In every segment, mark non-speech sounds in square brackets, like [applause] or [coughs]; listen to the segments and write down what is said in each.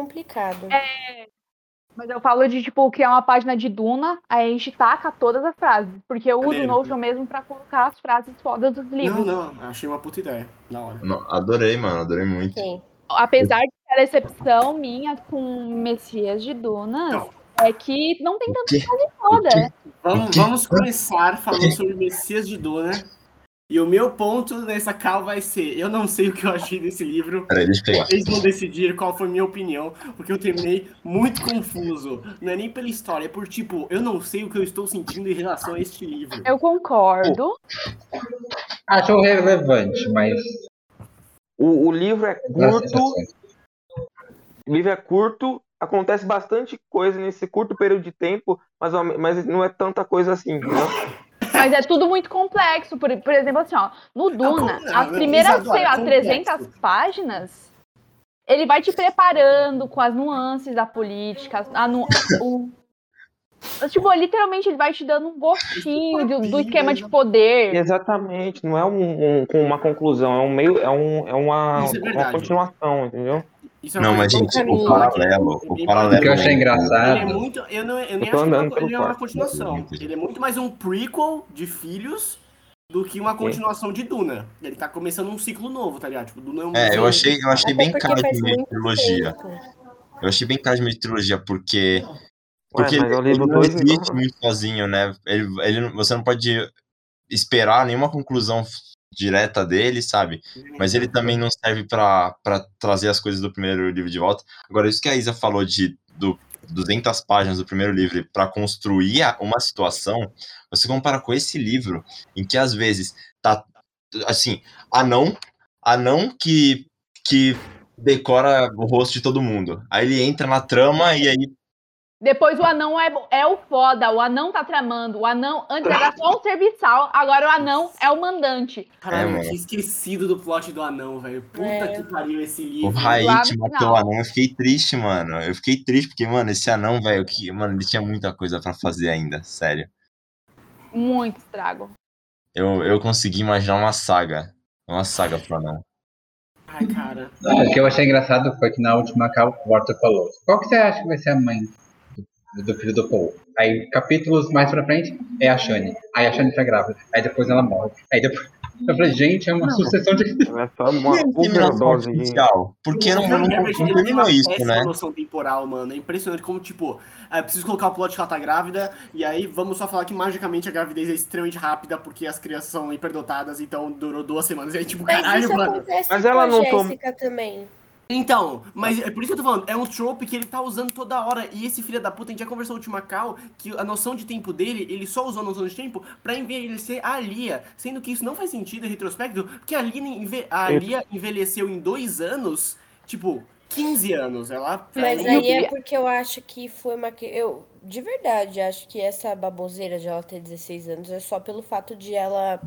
complicado. É, mas eu falo de, tipo, criar uma página de Duna, aí a gente taca todas as frases. Porque eu uso o Notion mesmo pra colocar as frases fodas dos livros. Não, não, achei uma puta ideia. Na hora. Não, adorei, mano, adorei muito. Sim. Apesar de ter a decepção minha com Messias de Dunas, Não. é que não tem tanta frase foda. Vamos, vamos começar falando sobre Messias de Duna. E o meu ponto nessa cal vai ser: eu não sei o que eu achei desse livro. Peraí, deixa eu pegar. Vocês vão decidir qual foi minha opinião, porque eu terminei muito confuso. Não é nem pela história, é por tipo, eu não sei o que eu estou sentindo em relação a este livro. Eu concordo. Acho relevante, mas. O, o livro é curto, o livro é curto, acontece bastante coisa nesse curto período de tempo, mas, mas não é tanta coisa assim, entendeu? Mas é tudo muito complexo. Por, por exemplo, assim, ó, no Duna, como- as não, primeiras, sei lá, complexo. 300 páginas, ele vai te preparando com as nuances da política, a nu- o... Tipo, literalmente ele vai te dando um gostinho do, do esquema de poder. Exatamente, não é um, um- com uma conclusão, é um meio, é, um, é uma, é uma continuação, entendeu? Isso é Não, mas gente, eu o aqui. paralelo, o paralelo. que eu achei Ele é engraçado. muito. Eu, não, eu nem Eu acho que ele é uma quarto. continuação. Ele é muito mais um prequel de filhos do que uma continuação de Duna. Ele tá começando um ciclo novo, tá ligado? Tipo, Duna é um. É, eu achei, eu achei Até bem faz de meio trilogia. tempo. Eu achei bem cara de meio trilogia, porque. Ué, Porque é o ele livro não dois, existe muito sozinho, né? Ele, ele, você não pode esperar nenhuma conclusão direta dele, sabe? Mas ele também não serve pra trazer as coisas do primeiro livro de volta. Agora, isso que a Isa falou de do 200 páginas do primeiro livro pra construir uma situação, você compara com esse livro, em que às vezes tá assim, anão, anão que, que decora o rosto de todo mundo. Aí ele entra na trama e aí Depois o anão é, é o foda, o anão tá tramando. O anão, antes era só um serviçal, agora o anão é o mandante. Caralho, É, eu tinha esquecido do plot do anão, velho. Puta É. que pariu esse O livro. Lá Raid matou o anão, eu fiquei triste, mano. Eu fiquei triste porque, mano, esse anão, velho, que, mano, ele tinha muita coisa pra fazer ainda, sério. Muito estrago. Eu, eu consegui imaginar uma saga. Uma saga pro anão. Ai, cara. Ah, O que eu achei engraçado foi que na última capa o Walter falou: Qual que você acha que vai ser a mãe do, filho do Paul? Aí, capítulos mais pra frente, é a Shane. Aí a Shane tá grávida. Aí depois ela morre. Aí depois. Eu falei, gente, é uma sucessão de. [laughs] É só uma E a terminação overdose de... artificial? Por que não, não, Não, não, não terminou isso, né? noção temporal, mano. É impressionante como, tipo, é, preciso colocar o plot que ela tá grávida, e aí vamos só falar que magicamente a gravidez é extremamente rápida, porque as crianças são hiperdotadas, então durou duas semanas. E aí, tipo, Mas caralho, mano. Mas com ela a não tom- Jéssica também. Então, mas é por isso que eu tô falando, é um trope que ele tá usando toda hora. E esse filho da puta, a gente já conversou no última cal, que a noção de tempo dele, ele só usou a noção de tempo pra envelhecer a Lia. Sendo que isso não faz sentido em retrospecto, porque a Lia, enve- a Lia envelheceu em dois anos, tipo, 15 anos. Ela. Mas ela- aí é porque eu acho que foi uma. que- Eu, de verdade, acho que essa baboseira de ela ter 16 anos é só pelo fato de ela.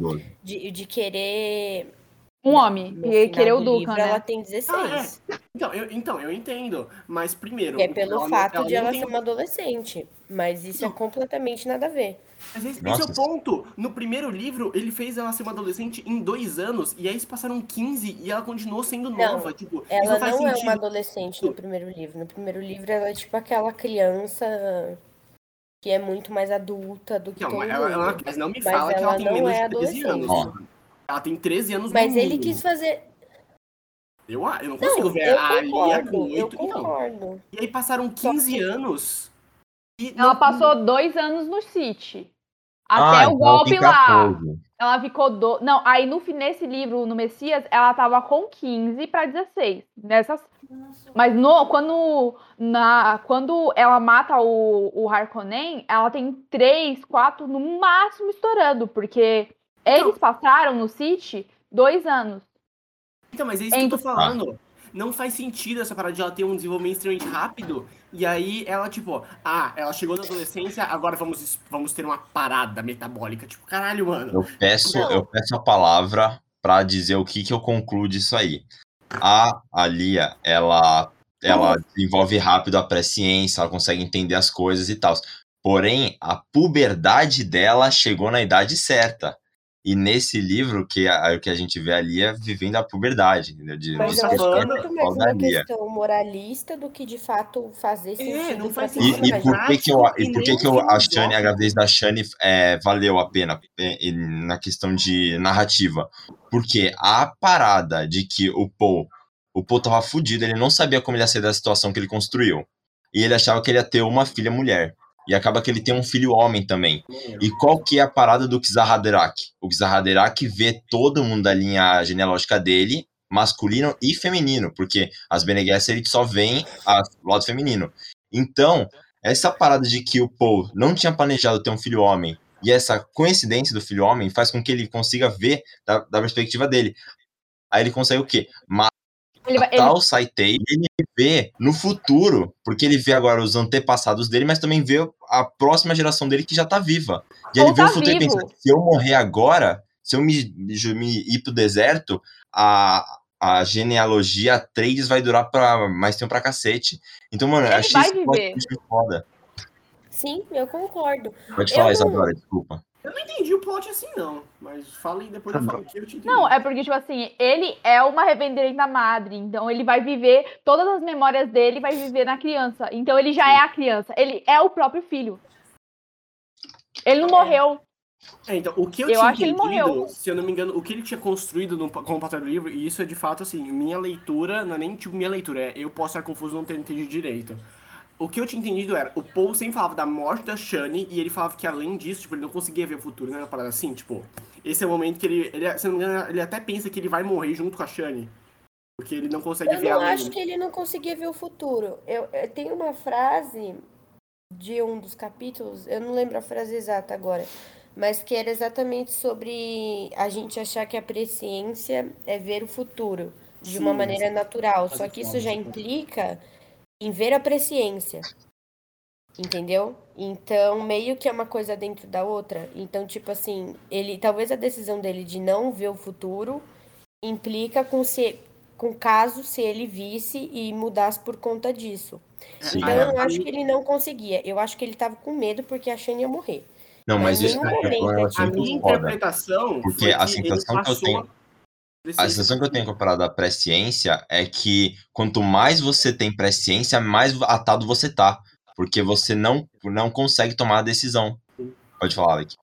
de, de querer. Um homem, no final querer o Duca, livro, né? Ela tem 16. Então eu, então, eu entendo. Mas primeiro. Que é pelo ela não- fato ela de não ela tem ser uma adolescente. Mas isso é completamente nada a ver. Mas esse, esse é o ponto. No primeiro livro, ele fez ela ser uma adolescente em dois anos, e aí se passaram 15 e ela continuou sendo nova. Tipo, Ela faz não é uma adolescente no primeiro livro. No primeiro livro, ela é tipo aquela criança que é muito mais adulta do que Não, todo mas, ela, ela- mundo. mas não me Mas fala que ela ela tem não menos é de 13 anos. adolescente. Ela tem 13 anos Mas ele quis fazer. Eu, eu não Não, consigo ver eu a Lia concordo. com Eu 8. Então, concordo. e aí passaram 15 anos. E Ela não- passou dois anos no City. Ah, Até o então golpe lá. 14. Ela ficou. Do... Não, aí no, nesse livro, no Messias, ela tava com 15 pra 16. Nessas... Mas no, quando, na, quando ela mata o, o Harkonnen, ela tem 3, 4, no máximo estourando. Porque eles passaram no City dois anos. Então, mas é isso que eu tô falando. Não faz sentido essa parada de ela ter um desenvolvimento extremamente rápido. E aí ela, tipo, ah, ela chegou na adolescência, agora vamos, vamos ter uma parada metabólica. Tipo, caralho, mano. Eu peço, Não. eu peço a palavra pra dizer o que, que eu concluo disso aí. A Alia, ela, ela desenvolve rápido a presciência, ela consegue entender as coisas e tal. Porém, a puberdade dela chegou na idade certa. E nesse livro, que a, o que a gente vê ali é vivendo a puberdade, entendeu? De, Mas de eu acho que é falando- muito mais uma questão moralista do que de fato fazer sentido. não faz E, sentido, e personagem. por que que eu, e e por que que eu, a Shani, a gravidez da Shani é, valeu a pena é, é, na questão de narrativa? Porque a parada de que o Paul, o Paul tava fudido, ele não sabia como ele ia sair da situação que ele construiu. E ele achava que ele ia ter uma filha mulher. E acaba que ele tem um filho homem também. E qual que é a parada do Xarraderak? O Xarraderak vê todo mundo da linha genealógica dele, masculino e feminino, porque as Bene Gesserit só veem a- o lado feminino. Então, essa parada de que o Paul não tinha planejado ter um filho homem, e essa coincidência do filho homem faz com que ele consiga ver da, da perspectiva dele. Aí ele consegue o quê? Ele vai- ele- o Saitei, ele vê no futuro, porque ele vê agora os antepassados dele, mas também vê a próxima geração dele que já tá viva. E Ou ele vê tá o futuro vivo. e pensa, se eu morrer agora, se eu me, me ir pro deserto, a, a genealogia Trades vai durar pra mais tempo pra cacete. Então, mano, Ele achei muito foda. Sim, eu concordo. Pode Eu falar, não- Isadora, desculpa. Eu não entendi o plot assim, não. Mas fala aí depois Tá eu falo o que eu te entendi. Não, é porque, tipo assim, ele é uma reverenda madre, então ele vai viver, todas as memórias dele vai viver na criança. Então ele já é a criança, ele é o próprio filho. Ele não É. morreu. É, então, o que eu, Eu tinha acho que ele entendido, morreu. se eu não me engano, o que ele tinha construído no, com o papel do livro, e isso é de fato assim, minha leitura, não é nem tipo minha leitura, é eu posso estar confuso não ter entendido direito. O que eu tinha entendido era, o Paul sempre falava da morte da Shani, e ele falava que além disso, tipo, ele não conseguia ver o futuro, né? Uma parada assim, tipo, esse é o momento que ele, ele, se eu não me engano, ele até pensa que ele vai morrer junto com a Shani. Porque ele não consegue Eu ver não além. acho que ele não conseguia ver o futuro. Eu, eu tenho uma frase de um dos capítulos, eu não lembro a frase exata agora, mas que era exatamente sobre a gente achar que a presciência é ver o futuro de uma Sim, maneira natural. Só que isso já pode implica em ver a presciência. Entendeu? Então, meio que é uma coisa dentro da outra. Então, tipo assim, ele talvez a decisão dele de não ver o futuro implica com se com caso se ele visse e mudasse por conta disso. Sim, Então, eu não acho que ele não conseguia. Eu acho que ele tava com medo porque a Shane ia morrer. Não, mas Mas isso é um momento A minha foda. interpretação Porque foi a sensação que eu tenho- a A sensação que eu tenho comparado à presciência é que quanto mais você tem presciência, mais atado você tá. Porque você não, não consegue tomar a decisão. Pode falar, Alec.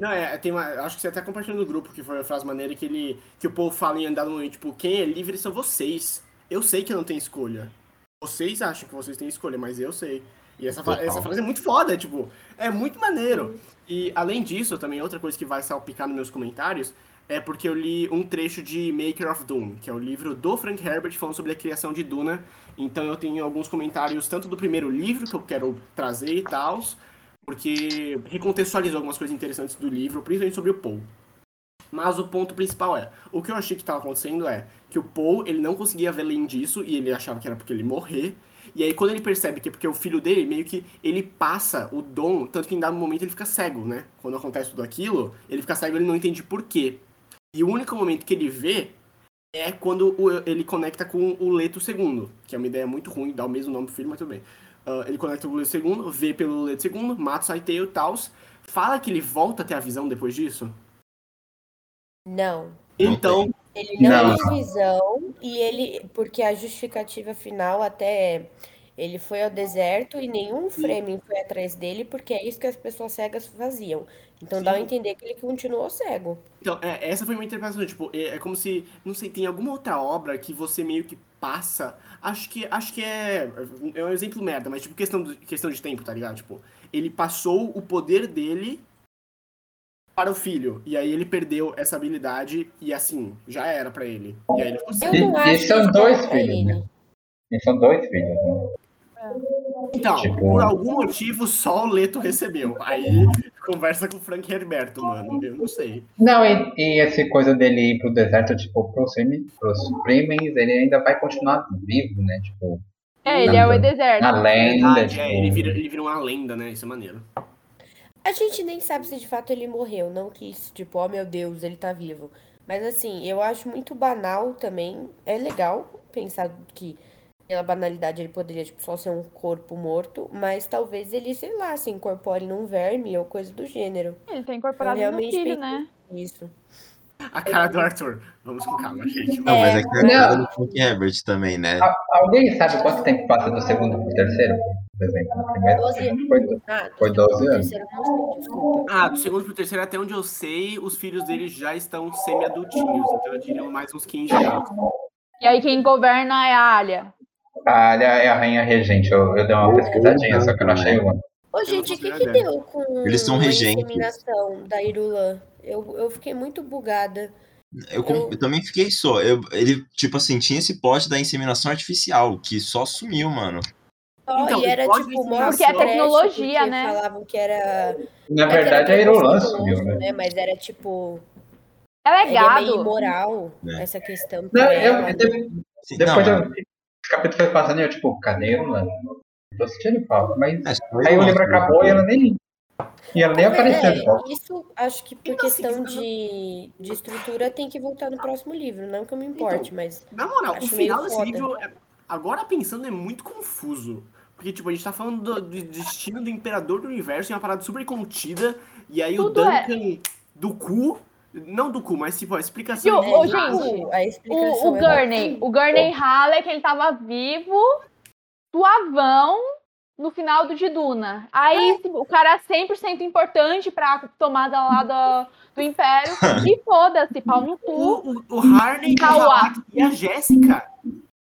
Não, é, tem uma, acho que você até compartilhou no grupo, que foi a frase maneira que ele, que o povo fala em andar no momento, tipo, quem é livre são vocês. Eu sei que eu não tenho escolha. Vocês acham que vocês têm escolha, mas eu sei. E essa, Total. essa frase é muito foda, tipo, é muito maneiro. E além disso, também outra coisa que vai salpicar nos meus comentários é porque eu li um trecho de Maker of Doom, que é o livro do Frank Herbert falando sobre a criação de Duna. Então eu tenho alguns comentários tanto do primeiro livro que eu quero trazer e tal, porque recontextualizou algumas coisas interessantes do livro, principalmente sobre o Paul. Mas o ponto principal é, o que eu achei que estava acontecendo é que o Paul, ele não conseguia ver além disso, e ele achava que era porque ele morrer, e aí quando ele percebe que é porque o filho dele, meio que ele passa o dom, tanto que em dado momento ele fica cego, né? Quando acontece tudo aquilo, ele fica cego ele não entende por quê. E o único momento que ele vê é quando ele conecta com o Leto II, que é uma ideia muito ruim, dá o mesmo nome pro filho, mas tudo bem. Ah, ele conecta com o Leto II, vê pelo Leto II, mata o Saitei e tal. Fala que ele volta a ter a visão depois disso? Não. Então, Ele não, Não. tem visão e ele. Porque a justificativa final até é. Ele foi ao deserto e nenhum Fremen foi atrás dele, porque é isso que as pessoas cegas faziam. Então dá a Sim. entender que ele continuou cego. Então, é, essa foi uma interpretação, tipo, é, é como se, não sei, tem alguma outra obra que você meio que passa, acho que, acho que é, é um exemplo merda, mas tipo, questão, do- questão de tempo, tá ligado? Tipo, ele passou o poder dele para o filho, e aí ele perdeu essa habilidade, e assim, já era pra ele. E aí ele ficou Eu cego. E- não e acho são que dois filhos, né? E são dois filhos, né? Então, Tipo- por algum motivo, só o Leto recebeu. Aí, conversa com o Frank Herberto, mano, eu não sei. Não, e, e essa coisa dele ir pro deserto, tipo, pros, Fremen- pros ele ainda vai continuar vivo, né? Tipo, É, ele é o Na- deserto. na lenda, Verdade, tipo... é, ele, vira, ele vira uma lenda, né? Isso é maneiro. A gente nem sabe se de fato ele morreu, não que isso, tipo, oh meu Deus, ele tá vivo. Mas assim, eu acho muito banal também. É legal pensar que pela banalidade ele poderia tipo, só ser um corpo morto, mas talvez ele, sei lá, se incorpore num verme ou coisa do gênero. Ele tá incorporado no realmente filho, né? Isso. A cara do Arthur. Vamos com calma, gente. Não, mas é que é a cara do Frank Herbert também, né? Alguém sabe quanto tempo passa do segundo pro terceiro? Por exemplo, no primeiro? 12 anos. Foi Ah, Foi do 12 anos. Ah, do segundo pro terceiro, até onde eu sei, os filhos dele já estão semi-adultinhos. Então eu diria mais uns 15 anos. E aí quem governa é a Alia. A Alia é a rainha regente. Eu, eu dei uma pesquisadinha, só que eu não achei uma. Ô, gente, o que, que deu com Eles são a regentes. inseminação da Irulã? Eu, eu fiquei muito bugada. Eu, Eu- eu também fiquei só. Eu, ele, tipo assim, tinha esse plot da inseminação artificial, que só sumiu, mano. Ó, Então, e era tipo mó Porque é tecnologia, porque né? Falavam que era. Na é que era verdade, a preconceituoso, sumiu, né? Mas era tipo. Ela é Era meio gado. imoral É. essa questão. Não, eu, depois não, eu, esse capítulo foi passando e eu, tipo, cadê a Irolan? Tô sentindo falta, mas é, aí o eu livro acabou e ela nem. E ela nem apareceu de É, isso acho que por Então, assim, questão de, de estrutura tem que voltar no próximo livro. Não que eu me importe, mas. Na moral, o final desse foda. livro, é- agora pensando, é muito confuso. Porque, tipo, a gente tá falando do, do destino do imperador do universo, é uma parada super contida, e aí Tudo o é. Duncan do cu, não do cu, mas, tipo, a explicação... E o- é gente, cu. a O, explicação o é Gurney, o Gurney Halleck, ele tava vivo, suavão, no final do de Duna. Aí se- o cara é 100% importante pra tomada lá do, do Império. [laughs] e foda-se, pau no cu. O, o, o Harney, o e a Jéssica.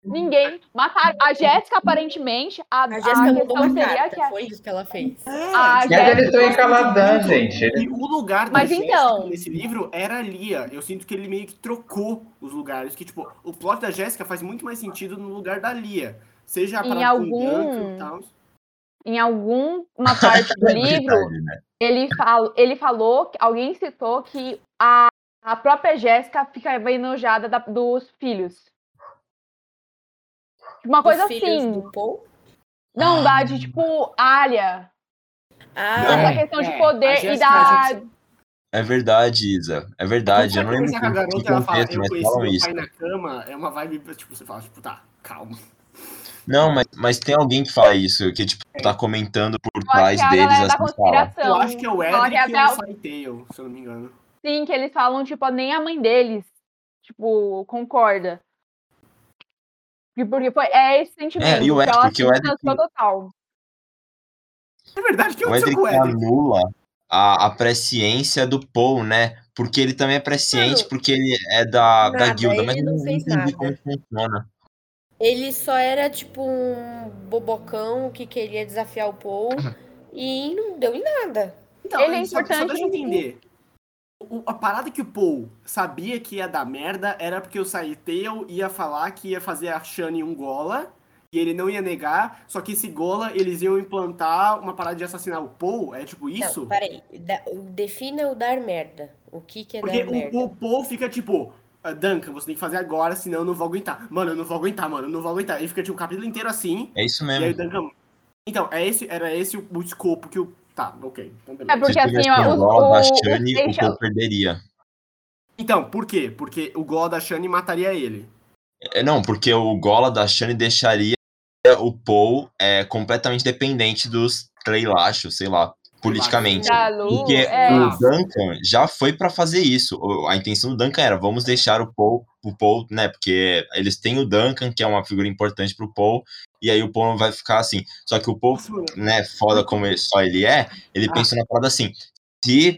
Ninguém. Mataram. A Jéssica, aparentemente, a, A Jéssica questão uma carta, que a, foi isso que ela fez. a Mas Jéssica. eles estão em Caladan, gente. E o lugar da Mas Jéssica então- nesse livro era a Lia. Eu sinto que ele meio que trocou os lugares. Que, tipo, o plot da Jéssica faz muito mais sentido no lugar da Lia. Seja a Em algum- e tal. Em alguma parte do [laughs] É livro, verdade, né? ele, fal, ele falou, alguém citou que a, a própria Jéssica ficava enojada da- dos filhos. Uma coisa Os assim. do Paul. Não, da de tipo, Alia. Ah, Essa É, questão de é, poder e da. É verdade, Isa. É verdade. Eu não lembro com a que garota, ela fala, contexto, eu mas conheci meu isso. pai na cama, é uma vibe, tipo, você fala, tipo, tá, calma. Não, mas, mas tem alguém que fala isso, que tipo, tá comentando por trás que é deles assim fala. Eu acho que é o que Edric e até o se eu não me engano. Sim, que eles falam, tipo, nem a mãe deles, tipo, concorda. Porque foi, é esse sentimento. É, e o ela porque o distanciou total. É verdade, que O Edric? anula a, a presciência do Paul, né? Porque ele também é presciente, Mano, porque ele é da, da nada, guilda, mas não não entendi como funciona. Ele só era tipo um bobocão que queria desafiar o Paul e não deu em nada. Então, Ele é só- Só importante deixa eu entender. O- a parada que o Paul sabia que ia dar merda era porque o Sightale ia falar que ia fazer a Shani um gola e ele não ia negar, só que esse gola eles iam implantar uma parada de assassinar o Paul, é tipo isso? Não, peraí. Da- defina o dar merda. O que, que é Porque dar merda? o, o Paul fica tipo, "Ah, Duncan, você tem que fazer agora, senão eu não vou aguentar. Mano, eu não vou aguentar, mano, eu não vou aguentar. Ele fica tipo um capítulo inteiro assim, É isso e aí o mesmo. Duncan. Então, é esse, era esse o, o escopo que o. Tá, ok. Então, beleza. É porque assim, ó, o, gol o, da o Shani, o Seixas- Paul perderia. Então, por quê? Porque o Gol da Shani mataria ele. É, não, porque o Gola da Shani deixaria o Paul é, completamente dependente dos Treilachos, sei lá, politicamente. Lu, Porque é, o Duncan já foi pra fazer isso. A intenção do Duncan era, vamos deixar o Paul, o Paul, né? Porque eles têm o Duncan, que é uma figura importante pro Paul, e aí o Paul vai ficar assim. Só que o Paul, né, foda como ele- só ele é, ele Ah. pensou na parada assim: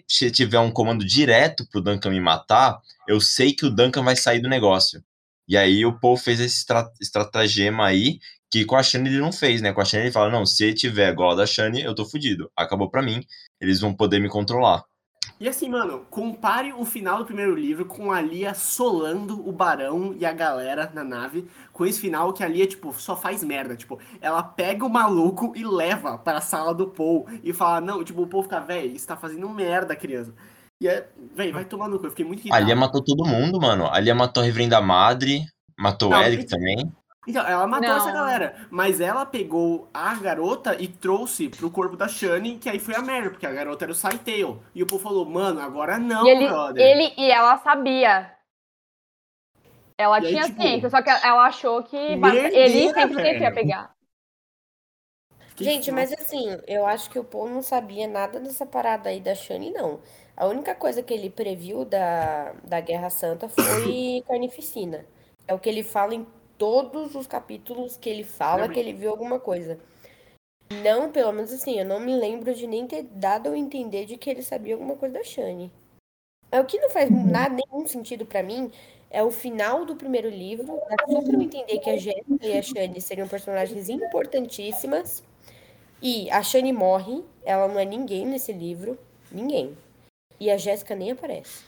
se tiver um comando direto pro Duncan me matar, eu sei que o Duncan vai sair do negócio. E aí o Paul fez esse estra- estratagema aí, que com a Shani ele não fez, né? Com a Shani ele fala, não, se tiver igual a da Shani, eu tô fudido. Acabou pra mim, eles vão poder me controlar. E assim, mano, compare o final do primeiro livro com a Lia solando o barão e a galera na nave, com esse final que a Lia, tipo, só faz merda. Tipo, ela pega o maluco e leva para a sala do Paul e fala, não, tipo, o Paul fica, véi, isso tá fazendo merda, criança. E é, véi, vai tomar no cu, eu fiquei muito A irritado. Lia matou todo mundo, mano. A Lia matou a Reverenda Madre, matou o Não, Eric então- também. Então, ela matou Não. essa galera, mas ela pegou a garota e trouxe pro corpo da Shani, que aí foi a merda, porque a garota era o Sightale. E o Paul falou, mano, agora não, e, ele, brother. ele, e ela sabia. Ela E aí, tinha tipo, ciência, só que ela achou que ele sempre que ia velho. pegar. Que Gente, mas assim, eu acho que o Paul não sabia nada dessa parada aí da Shani, não. A única coisa que ele previu da, da Guerra Santa foi [coughs] carnificina. É o que ele fala em todos os capítulos que ele fala que ele viu alguma coisa. Não, pelo menos assim, eu não me lembro de nem ter dado a entender de que ele sabia alguma coisa da Shane. É o que não faz nada, nenhum sentido pra mim é o final do primeiro livro. Dá só pra eu entender que a Jéssica e a Shane seriam personagens importantíssimas. E a Shane morre, ela não é ninguém nesse livro. Ninguém. E a Jéssica nem aparece.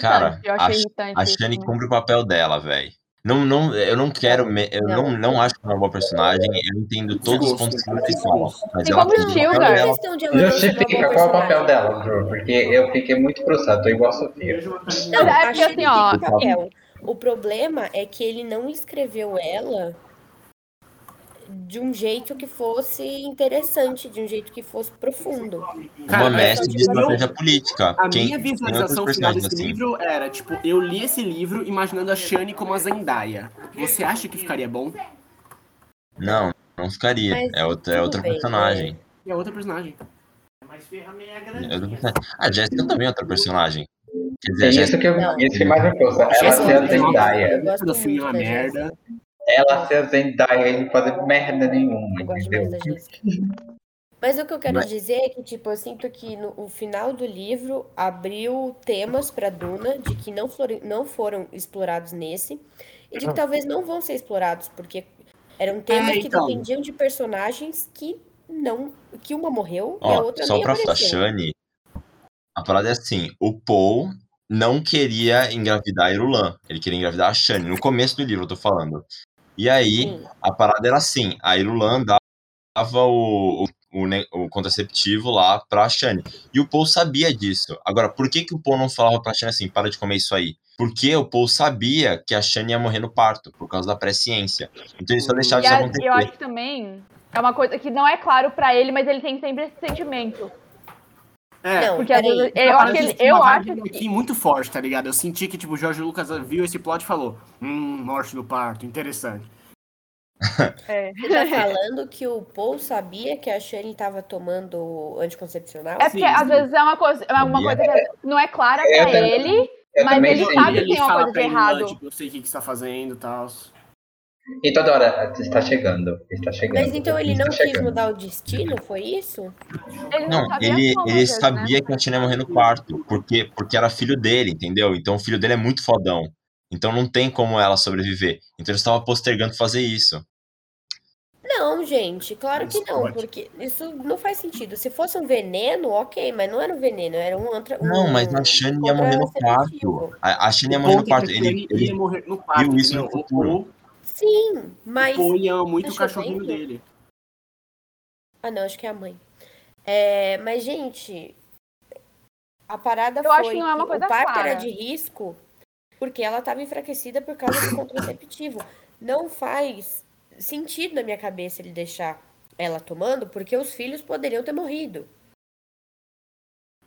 Cara, Irritante, eu a, achei irritante. a. Shani cumpre o papel dela, velho. Não, não, eu não quero, me- eu não, Não. não acho que ela é uma boa personagem, eu entendo todos os pontos que você fala, mas Tem ela cumpre o papel dela. ela Justifica qual é o papel dela, Drew, porque eu fiquei muito frustrado, tô igual a Sofia. Não, é porque, assim, ó. O problema é que ele não escreveu ela de um jeito que fosse interessante, de um jeito que fosse profundo. Cara, Uma mestre de tipo, estratégia política. A Quem, minha visualização final desse assim. livro era, tipo, eu li esse livro imaginando a Shane como a Zendaya. Você acha que ficaria bom? Não, não ficaria. Mas É outra, é outra bem, personagem. É outra personagem. É outra personagem. A Jéssica também é outra personagem. Quer dizer, a É isso Jéssica que, eu, Não. isso que mais me frustra. Ela ser a é uma- Zendaya. Eu gosto do filme é uma merda. Ela ser a Zendaya e não fazer merda nenhuma, Eu entendeu? Mas o que eu quero Mas- dizer é que, tipo, eu sinto que no o final do livro abriu temas pra Duna de que não, flori- não foram explorados nesse e de que talvez não vão ser explorados, porque eram temas que então. dependiam de personagens que não. que uma morreu e a Ó, outra só nem pra falar, apareceu. Shani, a parada é assim, o Paul não queria engravidar a Irulan, ele queria engravidar a Shani, no começo do livro eu tô falando. E aí, Sim. a parada era assim, a Irulan dava o, o, o, contraceptivo lá pra Shani, e o Paul sabia disso. Agora, por que que o Paul não falava pra Shani assim, para de comer isso aí? Porque o Paul sabia que a Shani ia morrer no parto, por causa da presciência. Então ele só deixava E isso a- acontecer. eu acho que também é uma coisa que não é claro pra ele, mas ele tem sempre esse sentimento. É, Não, Porque às vezes, eu acho que ele, eu acho que aqui muito forte, tá ligado? Eu senti que, tipo, o Jorge Lucas viu esse plot e falou: Hum, morte no parto, interessante. [laughs] é. Você tá falando que o Paul sabia que a Shane tava tomando anticoncepcional? É porque Sim, às sim. vezes é uma coisa, é uma coisa que não é clara Eu pra também- ele, Eu Mas ele sabe que tem uma coisa de errado. Tipo, eu sei o que que você tá fazendo e tal. E toda hora, está chegando, está chegando. Mas então ele não quis chegando. mudar o destino, foi isso? ele não, Não, sabia ele, como, ele sabia né? que a Tina ia morrer no quarto, porque, porque era filho dele, entendeu? Então o filho dele é muito fodão. Então não tem como ela sobreviver. Então ele estava postergando fazer isso. Não, gente, claro que não, porque isso não faz sentido. Se fosse um veneno, ok, mas não era um veneno, era um outra. Um Não, mas a Shane ia morrer no quarto. A, a Shane ia O morrer no quarto. Ele, ele, ele ia morrer no parto, viu isso no futuro. Sim, mas. O ia muito Tá o cachorrinho chovendo? dele. Ah, não, acho que é a mãe. É, mas, gente, a parada Eu foi acho que não é uma coisa o parto clara. era de risco porque ela estava enfraquecida por causa do contraceptivo. Não faz sentido na minha cabeça ele deixar ela tomando, porque os filhos poderiam ter morrido.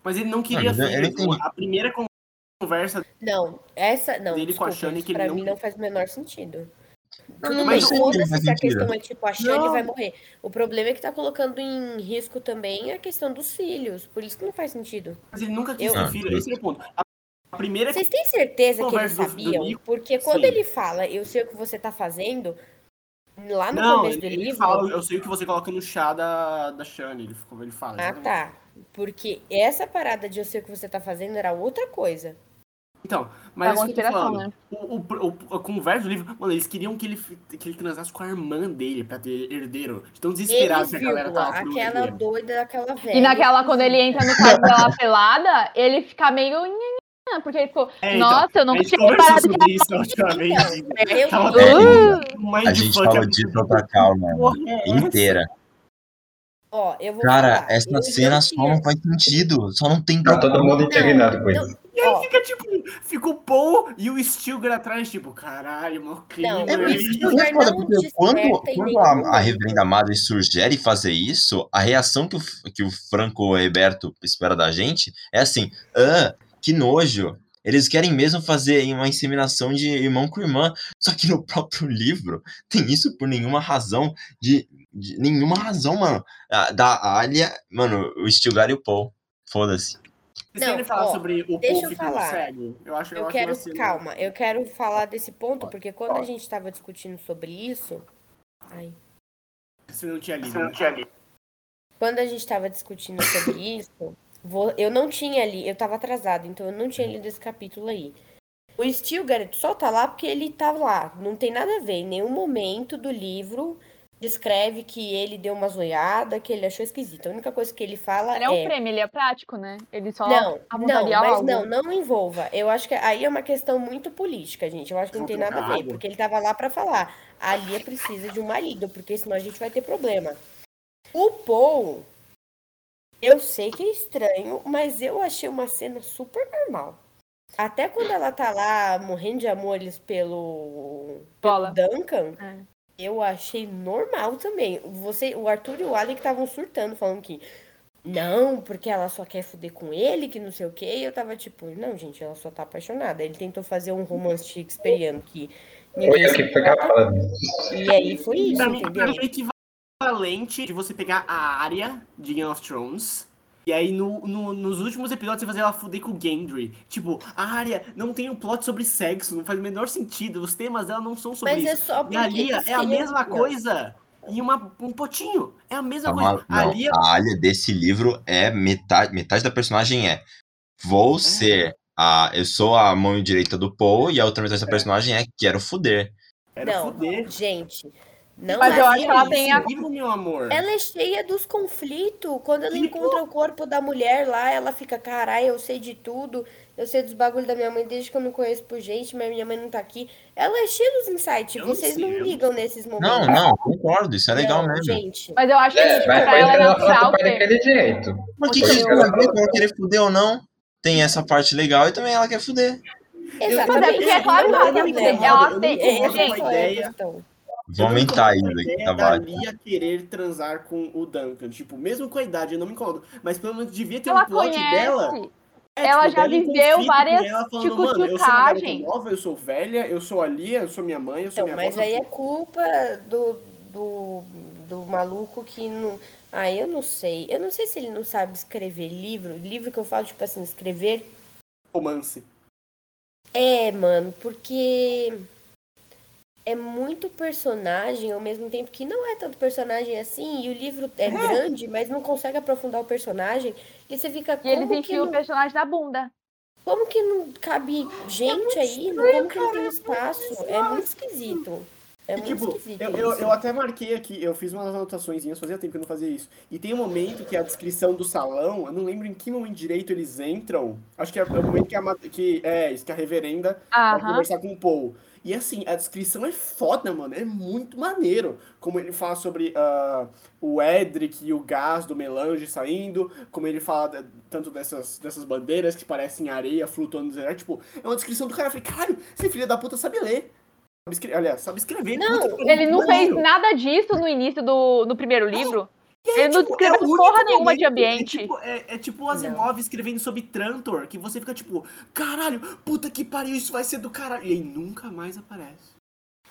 Mas ele não queria mas eu- eu filho. entendi. A primeira conversa Não, essa. Não, Dele com a isso que ele pra não- mim não faz o menor sentido. Não, Tudo mas foda-se se a questão é tipo, a Shane Não. vai morrer. O problema é que tá colocando em risco também a questão dos filhos. Por isso que não faz sentido. Mas ele nunca quis Eu- ter Ah, filho. Esse é o ponto. A primeira Vocês têm certeza que eles Conversa do- do sabiam? Porque quando Sim. ele fala, eu sei o que você tá fazendo, lá no Não, começo do ele, ele livro. fala, eu sei o que você coloca no chá da, da Shane. Ele, ficou- ele fala. Ah, exatamente. tá. Porque essa parada de eu sei o que você tá fazendo era outra coisa. Então, mas Tá é isso que eu tô conspiração, falando. né? O, o, o, a conversa do livro, mano, eles queriam que ele, que ele transasse com a irmã dele pra ter herdeiro. De tão desesperado Eles, que a galera vírgula, tava aquela doida daquela velha. E naquela, quando ele entra no quarto dela [laughs] pelada, ele fica meio. Porque ele ficou. É, então, Nossa, eu não tinha parado de. sobre isso a última vez. Então, eu- Uh! A gente falou disso outra calma, porra é inteira. Ó, eu vou Cara, falar, essa eu cena só não faz sentido. Só não tem Tá todo mundo indignado com isso. E aí Ó. fica tipo, fica o Paul e o Stilgar atrás, tipo, caralho, meu clima. Não, É, o mas Stilgar não é porque quando, quando a, a reverenda Madre sugere fazer isso, a reação que o, que o Franco Heberto espera da gente é assim, ah, que nojo. Eles querem mesmo fazer uma inseminação de irmão com irmã. Só que no próprio livro tem isso por nenhuma razão. De, de nenhuma razão, mano. Ah, Da Alia, mano, o Stilgar e o Paul. Foda-se. Não, querem falar ó, sobre o deixa Paul eu falar. cego? Eu acho, eu Eu acho quero, cena- calma, eu quero falar desse ponto, porque quando a gente estava discutindo sobre isso. Ai. Você não tinha lido. né? Quando a gente estava discutindo sobre [coughs] isso, vou- eu não tinha li, eu estava atrasado, então eu não tinha lido esse capítulo aí. O Stilgar só tá lá porque ele tá lá. Não tem nada a ver. Em nenhum momento do livro descreve que ele deu uma zoiada, que ele achou esquisito. A única coisa que ele fala Ele é um é. prêmio, ele é prático, né? Ele só Não, não, mas algo. não, não envolva. Eu acho que aí é uma questão muito política, gente. Eu acho que não tem nada a ver, porque ele tava lá pra falar. A Lia precisa de um marido, porque senão a gente vai ter problema. O Paul, eu sei que é estranho, mas eu achei uma cena super normal. Até quando ela tá lá morrendo de amores pelo, pelo Bola. Duncan, É. eu achei normal também. Você, o Arthur e o Alec estavam surtando, falando que não, porque ela só quer fuder com ele, que não sei o quê. E eu tava tipo, não, gente, ela só tá apaixonada. Ele tentou fazer um romance shakespeariano que Foi eu que foi. E aí foi isso, Pra mim, pra entendeu? mim equivalente de você pegar a área de Game of Thrones. E aí, no, no- nos últimos episódios, você fazer ela fuder com o Gendry. Tipo, a área não tem um plot sobre sexo, não faz o menor sentido. Os temas dela não são sobre Mas é isso. só E porque a Lia é a mesma Não. coisa em uma, um potinho. É a mesma coisa. mal- A não, Lia a Alia desse livro é metade, metade da personagem é vou ser a eu sou a mão direita do Paul e a outra metade da personagem é quero fuder. era Não, fuder. gente. Não Mas é eu acho que ela tem a- livro, meu amor. Ela é cheia dos conflitos. Quando ela encontra o corpo da mulher lá, ela fica, caralho, eu sei de tudo. Eu sei dos bagulhos da minha mãe desde que eu não conheço por gente, mas minha mãe não tá aqui. Ela é cheia dos insights. Eu não Vocês sei, não eu não ligam nesses Não, momentos. não, concordo, isso é legal Não, mesmo. gente. Mas eu acho que É, tipo, pra ela é natural daquele jeito. Mas que Foi que que ela a ver com falou. ela querer fuder ou não? Tem essa parte legal e também ela quer fuder. Exatamente. Mas é porque é claro que ela tem que- Ela ela eu tem- não gente, Vou aumentar isso a aqui, ideia tá da baixo. Lia querer transar com o Duncan. Tipo, mesmo com a idade, eu não me incomodo. Mas pelo menos devia ter Ela um plot conhece. dela. É, Ela tipo, já viveu várias Mano, eu sou uma garota tchucutucagem." nova, eu sou velha, eu sou a Lia, eu sou minha mãe, eu sou Então, minha mas avó. aí é culpa do, do, do maluco que não. Ah, eu não sei. Eu não sei se ele não sabe escrever livro. Livro que eu falo, tipo assim, escrever romance. É, mano, porque é muito personagem ao mesmo tempo que não é tanto personagem assim, e o livro é grande, mas não consegue aprofundar o personagem, e você fica E eles enfiam o não, personagem na bunda. como que não cabe gente aí? Como que não tem espaço? É muito esquisito. É E, muito tipo, esquisito eu, eu, eu até marquei aqui, eu fiz umas anotações, fazia tempo que eu não fazia isso. E tem um momento que a descrição do salão, eu não lembro em que momento direito eles entram. Acho que é o momento que a, que, é, isso, que a reverenda vai conversar com o Paul. E assim, a descrição é foda, mano. É muito maneiro. Como ele fala sobre ah, o Edric e o gás do melange saindo. Como ele fala de- tanto dessas, dessas bandeiras que parecem areia flutuando no deserto. Tipo, é uma descrição do cara. Eu falei, caralho, esse filho da puta sabe ler. Sabe escrever, aliás, sabe escrever. Não, Puta Ele não fez maneiro. nada disso no início do no primeiro livro. Aí, Ele não tipo, descreveu é porra nenhuma de ambiente. É tipo, é, é tipo o Asimov escrevendo sobre Trantor, que você fica tipo, caralho, puta que pariu, isso vai ser do caralho. E aí nunca mais aparece.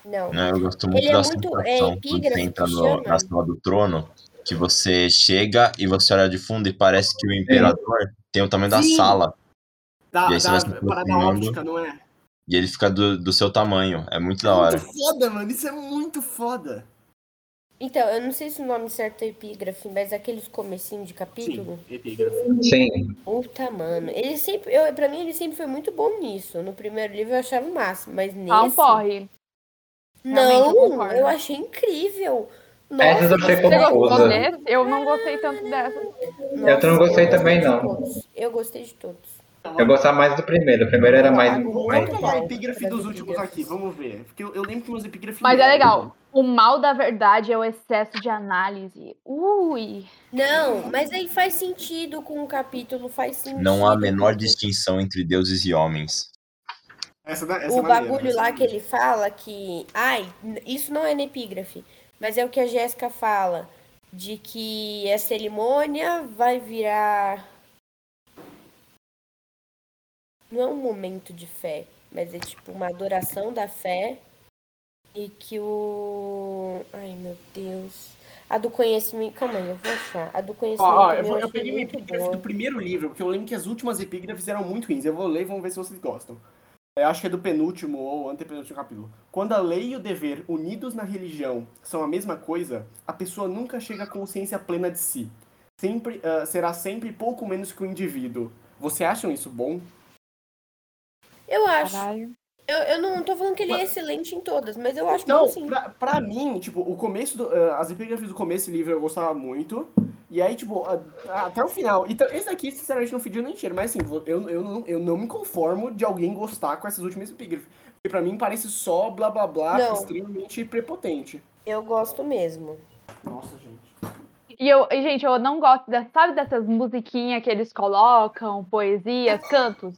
Não. Né, Eu gosto muito Ele é da muito, é, sensação quando epígrafe você entra que no- na sala do trono, que você chega e você olha de fundo e parece que o imperador tem o tamanho da Sim. sala. Da, E aí você da vai se parada óptica, não é? E ele fica do, do seu tamanho. É muito da É hora. muito foda, mano. Isso é muito foda. Então, eu não sei se o nome certo é epígrafe, mas aqueles comecinhos de capítulo. Sim, epígrafe. Sim. Puta, mano. Ele sempre, eu, pra mim, ele sempre foi muito bom nisso. No primeiro livro eu achava o máximo, mas nesse. Ah, um porre. Eu Não, concordo. eu achei incrível. Essas eu achei Confusa. Eu não gostei tanto dessa. Eu não gostei também, de não. todos. Eu gostei de todos. Eu gostava mais do primeiro. O primeiro era mais. Vamos Muito pegar a epígrafe dos últimos aqui, vamos ver. Porque eu, eu lembro que meus epígrafes. Mas é legal. O mal da verdade é o excesso de análise. Ui. Não, mas aí faz sentido com o capítulo, faz sentido. Não há a menor distinção entre deuses e homens. Essa, essa O é maneira, bagulho essa é lá que ele fala que. Ai, isso não é na epígrafe, mas é o que a Jéssica fala. De que a cerimônia vai virar. Não é um momento de fé, mas é tipo uma adoração da fé E que o. Ai, meu Deus. A do conhecimento. Calma aí, eu vou achar. A do conhecimento. Ó, ó, eu, eu, vou- eu achei peguei muito epígrafe boa. do primeiro livro, porque eu lembro que as últimas epígrafes eram muito ruins. Eu vou ler e vamos ver se vocês gostam. Eu acho que é do penúltimo ou antepenúltimo capítulo. Quando a lei e o dever, unidos na religião, são a mesma coisa, a pessoa nunca chega à consciência plena de si. Sempre, ah, será sempre pouco menos que o indivíduo. Você acham isso bom? Eu acho. Caralho. Eu, eu não tô falando que ele é excelente em todas, mas eu acho Não, bom sim. pra, pra mim, tipo, o começo do. ah, as epígrafes do começo do livro eu gostava muito. E aí, tipo, a- até o final. Então, esse daqui, sinceramente, não fediu nem cheiro. Mas assim, eu, eu, não, eu não me conformo de alguém gostar com essas últimas epígrafes. Porque pra mim parece só blá blá blá, Não. extremamente prepotente. Eu gosto mesmo. Nossa, gente. E eu, e, gente, eu não gosto, da, sabe dessas musiquinhas que eles colocam, poesias, cantos?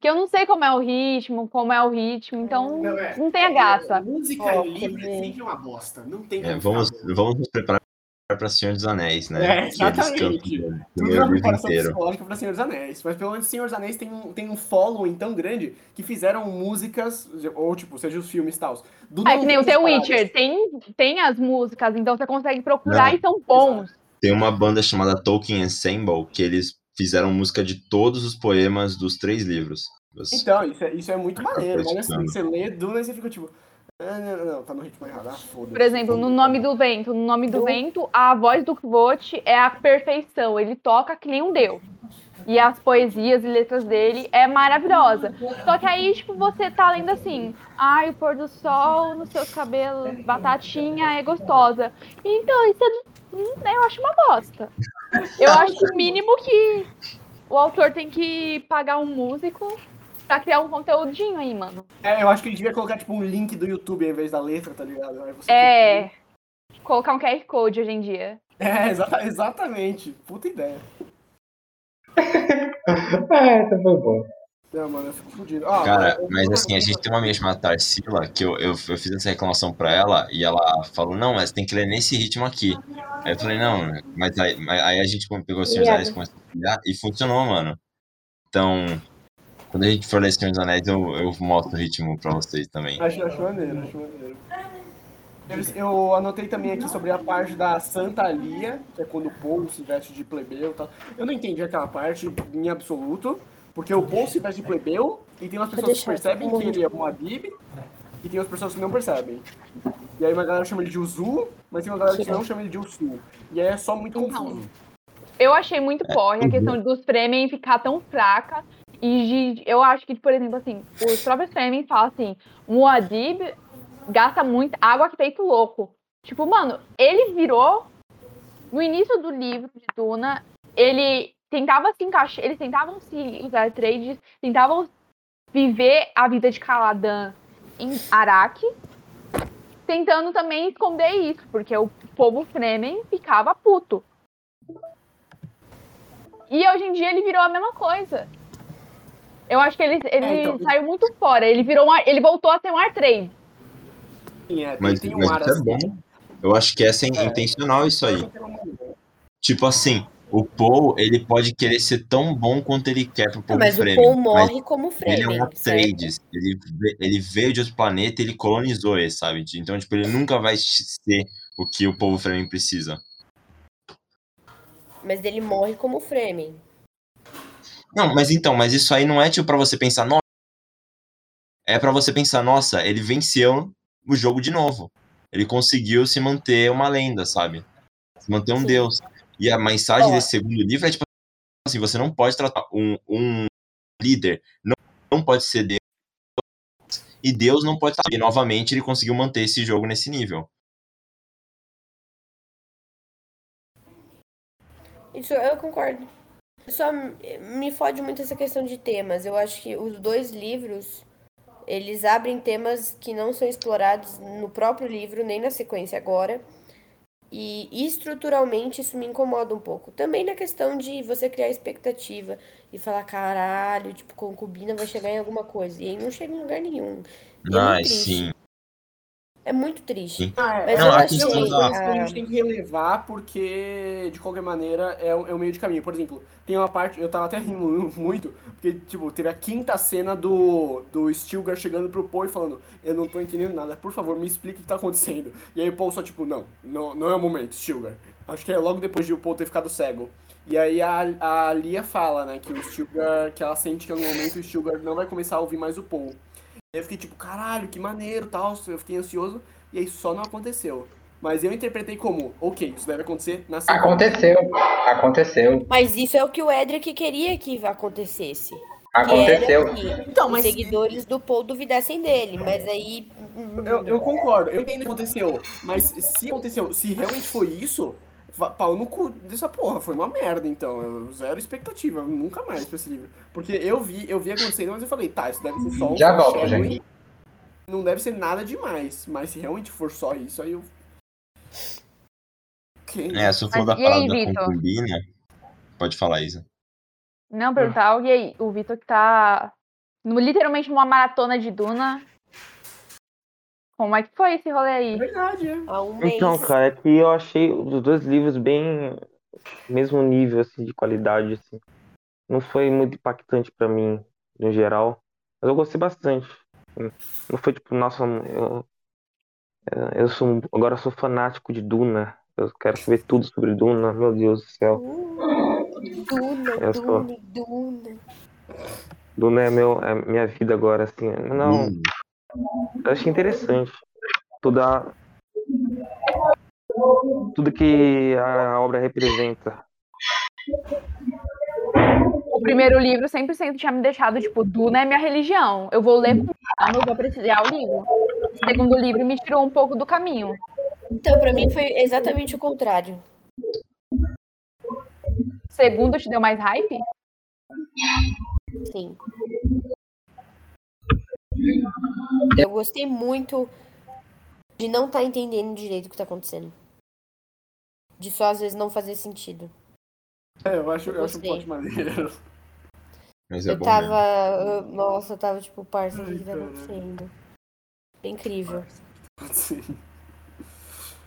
Que eu não sei como é o ritmo, como é o ritmo, então Não, é. não tem a graça. Música Ó, em livro quer é ver? sempre uma bosta. Não tem É, vamos, vamos nos preparar para Senhor dos Anéis, né? É, Que eles exatamente. cantam o Tudo é uma preparação inteiro. psicológica pra Senhor dos Anéis. Mas pelo menos Senhor dos Anéis tem um, tem um following tão grande que fizeram músicas, ou tipo, seja os filmes e tal. do É que nem o The. Witcher, tem, tem as músicas, então você consegue procurar Não, e são bons. Tem uma banda chamada Tolkien Ensemble que eles fizeram música de todos os poemas dos três livros. Os- Então, isso é, isso é muito maneiro, mas assim, você lê Duna e você fica tipo. Ah, não, não, não, tá no ritmo errado. Ah, foda-se. Por exemplo, no Nome do Vento, no Nome do Do- Vento, a voz do Kvothe é a perfeição, ele toca que nem um deus. E as poesias e letras dele é maravilhosa. Só que aí, tipo, você tá lendo assim, ai, o pôr do sol nos seus cabelos, batatinha é gostosa. Então, isso é, hum, eu acho uma bosta. Eu acho o mínimo que o autor tem que pagar um músico pra criar um conteúdinho aí, mano. É, eu acho que ele devia colocar tipo um link do YouTube ao invés da letra, tá ligado? É. Colocar um QR Code hoje em dia. É, exata- exatamente. Puta ideia. Ah, essa foi boa. Não, mano, eu fico fudido. Ó, Cara, eu- mas assim, a gente tem uma amiga chamada Tarsila, que eu, eu, eu fiz essa reclamação pra ela, e ela falou, não, mas tem que ler nesse ritmo aqui. Aí eu falei, não, mas aí, aí a gente pegou o Senhor dos Anéis e começou a e funcionou, mano. Então, quando a gente for ler Senhor dos Anéis, eu, eu mostro o ritmo pra vocês também. Acho, acho maneiro, acho maneiro. Eu, eu anotei também aqui sobre a parte da Santa Lia, que é quando o Paul se veste de plebeu e tal. Eu não entendi aquela parte em absoluto, porque o Paul se veste de plebeu e tem umas pessoas que deixar, percebem tá que ele é um Adib e tem umas pessoas que não percebem. E aí uma galera chama ele de Uzu, mas tem uma galera que não chama ele de Usu. E aí é só muito Então. confuso. Eu achei muito porre a questão dos Fremen ficar tão fraca. E de- eu acho que, por exemplo, assim, os próprios Fremen falam assim, o Adib gasta muito água que feito louco. Tipo, mano, ele virou. No início do livro de Duna, ele tentava se encaixar, eles tentavam se os Atreides tentavam viver a vida de Caladan em Araque, tentando também esconder isso, porque o povo Fremen ficava puto. E hoje em dia ele virou a mesma coisa. Eu acho que ele, ele É, então- saiu muito fora. Ele virou um, ar- ele voltou a ser um R3. Sim, é, tem, Mas, tem um mas ar isso é assim. bom. Eu acho que é, É. intencional isso aí. Tipo assim, o Paul, ele pode querer ser tão bom quanto ele quer pro povo Mas o Fremen, Paul mas morre como Ele é Fremen, um? Atreides. Ele, ele veio de outro planeta e ele colonizou ele, sabe? Então, tipo, ele nunca vai ser o que o povo Fremen precisa. Mas ele morre como Fremen. Não, mas então, mas isso aí não é tipo pra você pensar, nossa. É pra você pensar, nossa, ele venceu o jogo de novo. Ele conseguiu se manter uma lenda, sabe? Se manter um Sim. deus. E a mensagem desse segundo livro é tipo assim, você não pode tratar um, um líder, não, não pode ser Deus. E Deus não pode estar. E novamente ele conseguiu manter esse jogo nesse nível. Isso eu concordo. Só me fode muito essa questão de temas. Eu acho que os dois livros, eles abrem temas que não são explorados no próprio livro, nem na sequência agora. E estruturalmente isso me incomoda um pouco. Também na questão de você criar expectativa e falar, caralho, tipo, concubina vai chegar em alguma coisa. E aí não chega em lugar nenhum. E é Ai, sim. É muito triste. Ah, é, Mas Não, eu a achei. questão Tem da- coisas que a gente tem que relevar porque, de qualquer maneira, é o, é o meio de caminho. Por exemplo, tem uma parte, eu tava até rindo [laughs] muito, porque, tipo, teve a quinta cena do, do Stilgar chegando pro Paul e falando, eu não tô entendendo nada, por favor, me explique o que tá acontecendo. E aí o Paul só, tipo, não, não, não é o momento, Stilgar. Acho que é logo depois de o Paul ter ficado cego. E aí a, a Lia fala, né, que o Stilgar, que ela sente que no momento o Stilgar não vai começar a ouvir mais o Paul. E aí eu fiquei tipo, caralho, que maneiro, tal, eu fiquei ansioso, e aí só não aconteceu. Mas eu interpretei como, ok, isso deve acontecer na segunda. Aconteceu. Aconteceu. Mas isso é o que o Edric queria que acontecesse. Aconteceu. que Então, os mas- seguidores do Paul duvidassem dele. Mas aí. Eu, eu concordo, eu entendo que aconteceu, mas se aconteceu, se realmente foi isso, pau no cu dessa porra, foi uma merda, então. Eu zero expectativa, nunca mais pra esse livro. Porque eu vi, eu vi acontecendo, mas eu falei, tá, isso deve ser só um Já volto, gente. Não deve ser nada demais, mas se realmente for só isso, aí eu. Ok. É, se for Mas da e aí, parada da Vitor? concubina. Pode falar, Isa. Não, perguntar, e aí, o Vitor que tá no- literalmente numa maratona de Duna. Como é que foi esse rolê É aí? verdade, é. Há um mês. Então, cara, é que eu achei os dois livros bem mesmo nível assim de qualidade assim. Não foi muito impactante pra mim no geral, mas eu gostei bastante. Não foi tipo, nossa, eu eu sou agora eu sou fanático de Duna. Eu quero ver tudo sobre Duna, meu Deus do céu. Duna, Eu sou- Duna, Duna. Duna é meu é minha vida agora assim. Não, Hum, Eu achei interessante. Toda... Tudo que a obra representa. O primeiro livro 100% tinha me deixado, tipo, Duna é minha religião. Eu vou ler com calma, eu vou apreciar o livro. O segundo livro me tirou um pouco do caminho. Então, pra mim foi exatamente o contrário. O segundo te deu mais hype? Sim. Eu gostei muito de não estar entendendo direito o que tá acontecendo. De só às vezes não fazer sentido. É, eu acho, eu acho um plot maneiro. mas é eu bom tava. mesmo. eu- nossa, eu tava tipo, parça, o que tá caralho. acontecendo? É incrível. Sim.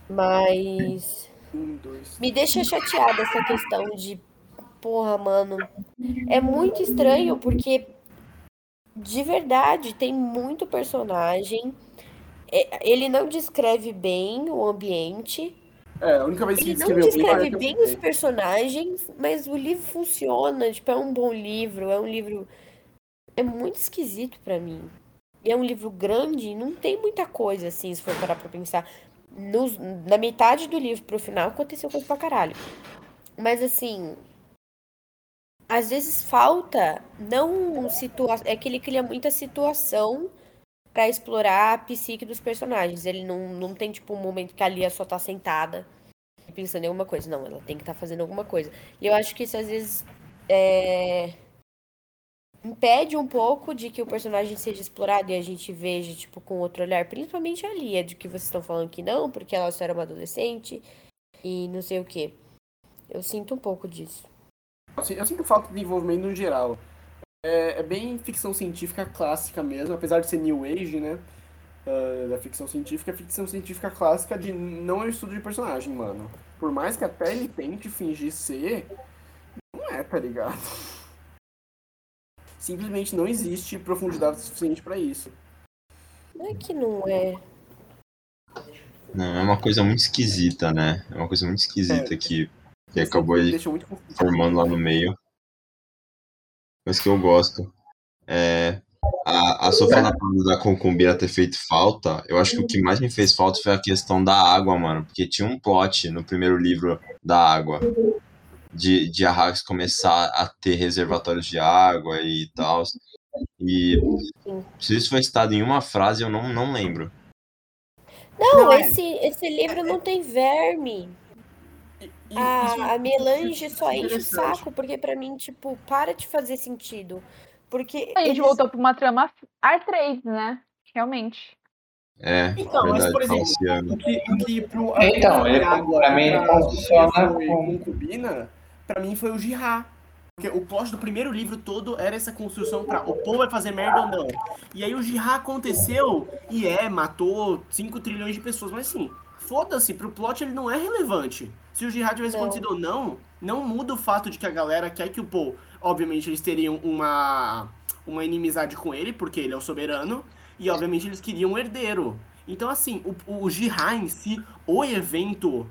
Mas. Um, dois. Me deixa chateada essa questão de. Porra, mano. É muito estranho porque. De verdade, tem muito personagem. É, Ele não descreve bem o ambiente. É, a única vez que Ele não escreveu bem, descreve bem fiquei. os personagens, mas o livro funciona. Tipo, é um bom livro. É um livro. É muito esquisito pra mim. E é um livro grande, não tem muita coisa assim, se for parar pra pensar. Nos- na metade do livro pro final aconteceu coisa pra caralho. Mas assim. Às vezes falta não situação. É que ele cria muita situação pra explorar a psique dos personagens. Ele não, não tem, tipo, um momento que a Lia só tá sentada pensando em alguma coisa. Não, ela tem que estar fazendo alguma coisa. E eu acho que isso às vezes é, impede um pouco de que o personagem seja explorado e a gente veja, tipo, com outro olhar. Principalmente a Lia, de que vocês estão falando que não, porque ela só era uma adolescente e não sei o quê. Eu sinto um pouco disso. Assim, eu sinto falta de desenvolvimento no geral. É, é bem ficção científica clássica mesmo, apesar de ser New Age, né? ah, da ficção científica, é ficção científica clássica de não é um estudo de personagem, mano. Por mais que até ele tente fingir ser, não é, tá ligado? Simplesmente não existe profundidade suficiente pra isso. Não é que não é. Não, é uma coisa muito esquisita, né? É uma coisa muito esquisita É. que, que acabou aí formando lá no meio. Mas que eu gosto. É, a, a Sofia na parte da concubina ter feito falta, eu acho que o que mais me fez falta foi a questão da água, mano. Porque tinha um plot no primeiro livro da água. De, de Arrax começar a ter reservatórios de água e tal. E se isso foi citado em uma frase, eu não, não lembro. Não, Não, é- esse, esse livro não tem verme. E isso- A, a melange só é enche o saco, porque pra mim, tipo, para de fazer sentido. Porque A gente eles- voltou pra uma trama R3, né? Realmente. É, Então, mas, verdade, por exemplo. O que, o que pro Então, ele- água pra mim, ele pra funciona Sofia foi com- concubina, pra mim foi o Jirá. Porque o plot do primeiro livro todo era essa construção pra o Paul vai fazer merda ou não. E aí o Jihá aconteceu e é, matou 5 trilhões de pessoas, mas assim, foda-se, pro plot ele não é relevante. Se o Jihá tivesse Não. acontecido ou não, não muda o fato de que a galera quer que o Paul, obviamente eles teriam uma uma inimizade com ele, porque ele é o soberano, e obviamente eles queriam um herdeiro. Então assim, o, o Jihá em si, o evento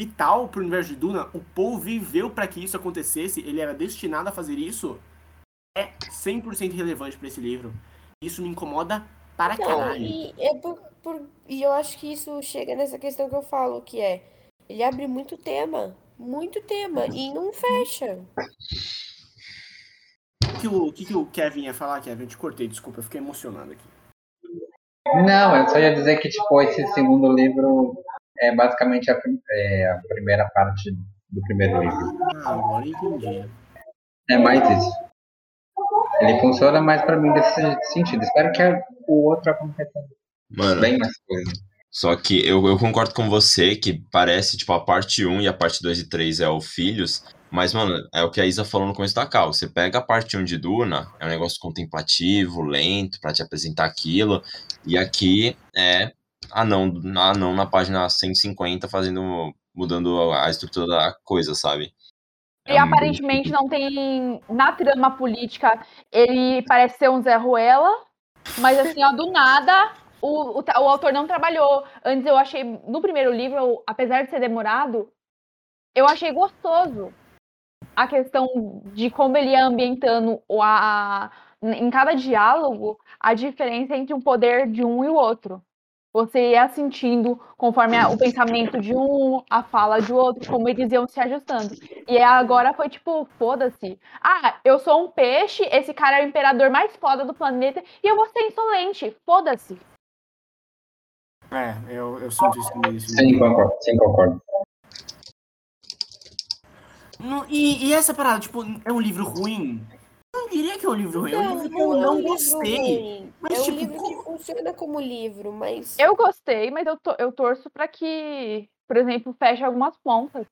vital pro universo de Duna, o Paul viveu para que isso acontecesse, ele era destinado a fazer isso, é 100% relevante para esse livro. Isso me incomoda para Não, caralho. e, é por, por- e eu acho que isso chega nessa questão que eu falo, que é, ele abre muito tema, muito tema, e não fecha. O que o, que, que o Kevin ia falar, Kevin? Eu te cortei, desculpa, eu fiquei emocionado aqui. Não, eu só ia dizer que, tipo, esse segundo livro é basicamente a, é, a primeira parte do primeiro livro. Ah, agora entendi. É mais isso. Ele funciona mais pra mim desse sentido. Espero que o outro aconteça Mano, bem mais coisa. Só que eu, eu concordo com você que parece, tipo, a parte 1 e a parte 2 e 3 é o Filhos, mas, mano, é o que a Isa falou no começo da cal. Você pega a parte 1 de Duna, é um negócio contemplativo, lento, pra te apresentar aquilo, e aqui é anão, anão na página 150 fazendo, mudando a estrutura da coisa, sabe? E É um- aparentemente não tem. Na trama política, ele parece ser um Zé Ruela, mas assim, ó, do nada, o, o, o autor não trabalhou. Antes eu achei, no primeiro livro, apesar de ser demorado, eu achei gostoso a questão de como ele ia ambientando a, em cada diálogo a diferença entre um poder de um e o outro. Você ia sentindo conforme a- o pensamento de um, a fala de outro, como eles iam se ajustando. E agora foi tipo, foda-se. Ah, eu sou um peixe, esse cara é o imperador mais foda do planeta e eu vou ser insolente. Foda-se. É, eu, eu sinto isso também Sim, concordo. Sim, concordo. Não, e, e essa parada, tipo, é um livro ruim? Eu não diria que é um livro ruim, é um livro que eu é um não gostei. Mas, é um tipo, livro que como- funciona como livro, mas Eu gostei, mas eu, to- eu torço pra que, por exemplo, feche algumas pontas.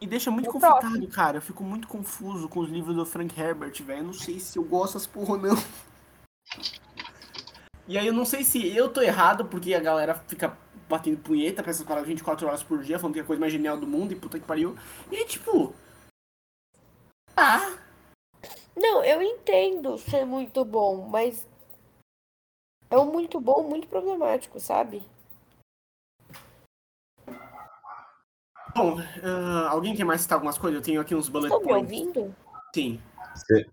E deixa muito conflitado, próximo. cara. Eu fico muito confuso com os livros do Frank Herbert, velho. Eu não sei se eu gosto das porra ou não. E aí eu não sei se eu tô errado, porque a galera fica batendo punheta pra essas paradas 24 horas por dia, falando que é a coisa mais genial do mundo e puta que pariu. E tipo. Ah, Não, eu entendo ser muito bom, mas é um muito bom, muito problemático, sabe? bom, ah, alguém quer mais citar algumas coisas? Eu tenho aqui uns bullet Estão me points. ouvindo? Sim. Você,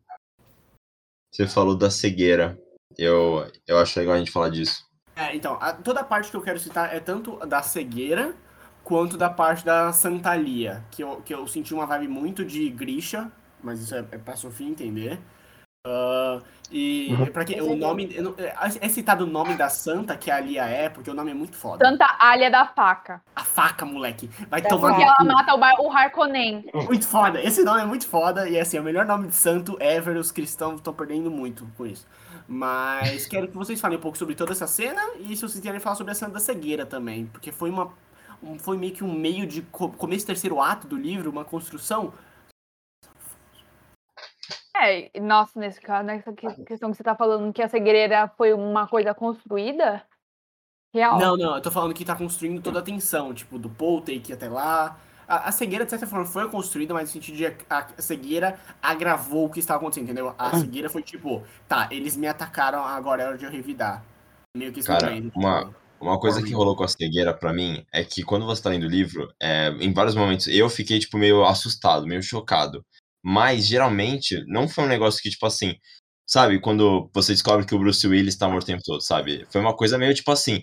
você falou da cegueira. Eu, eu acho legal a gente falar disso. É, então, a- toda a parte que eu quero citar é tanto da cegueira quanto da parte da Santalia, que eu, que eu senti uma vibe muito de Grisha, mas isso é, é pra Sofia entender. Ah, e pra quem, o nome. não- é, é citado o nome da santa, que a Lia é, porque o nome é muito foda. Tanta alha da faca. A faca, moleque. Vai Da tomar Porque ela mata o, o Harkonnen. Muito foda. Esse nome é muito foda. E assim, é o melhor nome de santo ever. Os cristãos estão perdendo muito com isso. Mas [laughs] quero que vocês falem um pouco sobre toda essa cena. E se vocês quiserem falar sobre a cena da cegueira também. Porque foi uma. um- Foi meio que um meio de co- começo terceiro ato do livro, uma construção. É, nossa, nesse caso, nessa que- questão que você tá falando que a cegueira foi uma coisa construída, real. Não, não, eu tô falando que tá construindo toda a tensão, tipo, do Paul ter que ir até lá. A, a cegueira, de certa forma, foi construída, mas no sentido de a, a cegueira agravou o que estava acontecendo, entendeu? A cegueira foi tipo, tá, eles me atacaram, agora é hora de eu revidar. Meio que esse Cara, momento, tipo, uma- Uma coisa que rolou com a cegueira pra mim é que quando você tá lendo o livro, é, em vários momentos eu fiquei, tipo, meio assustado, meio chocado. Mas, geralmente, não foi um negócio que, tipo assim, sabe, quando você descobre que o Bruce Willis tá morto o tempo todo, sabe? Foi uma coisa meio, tipo assim.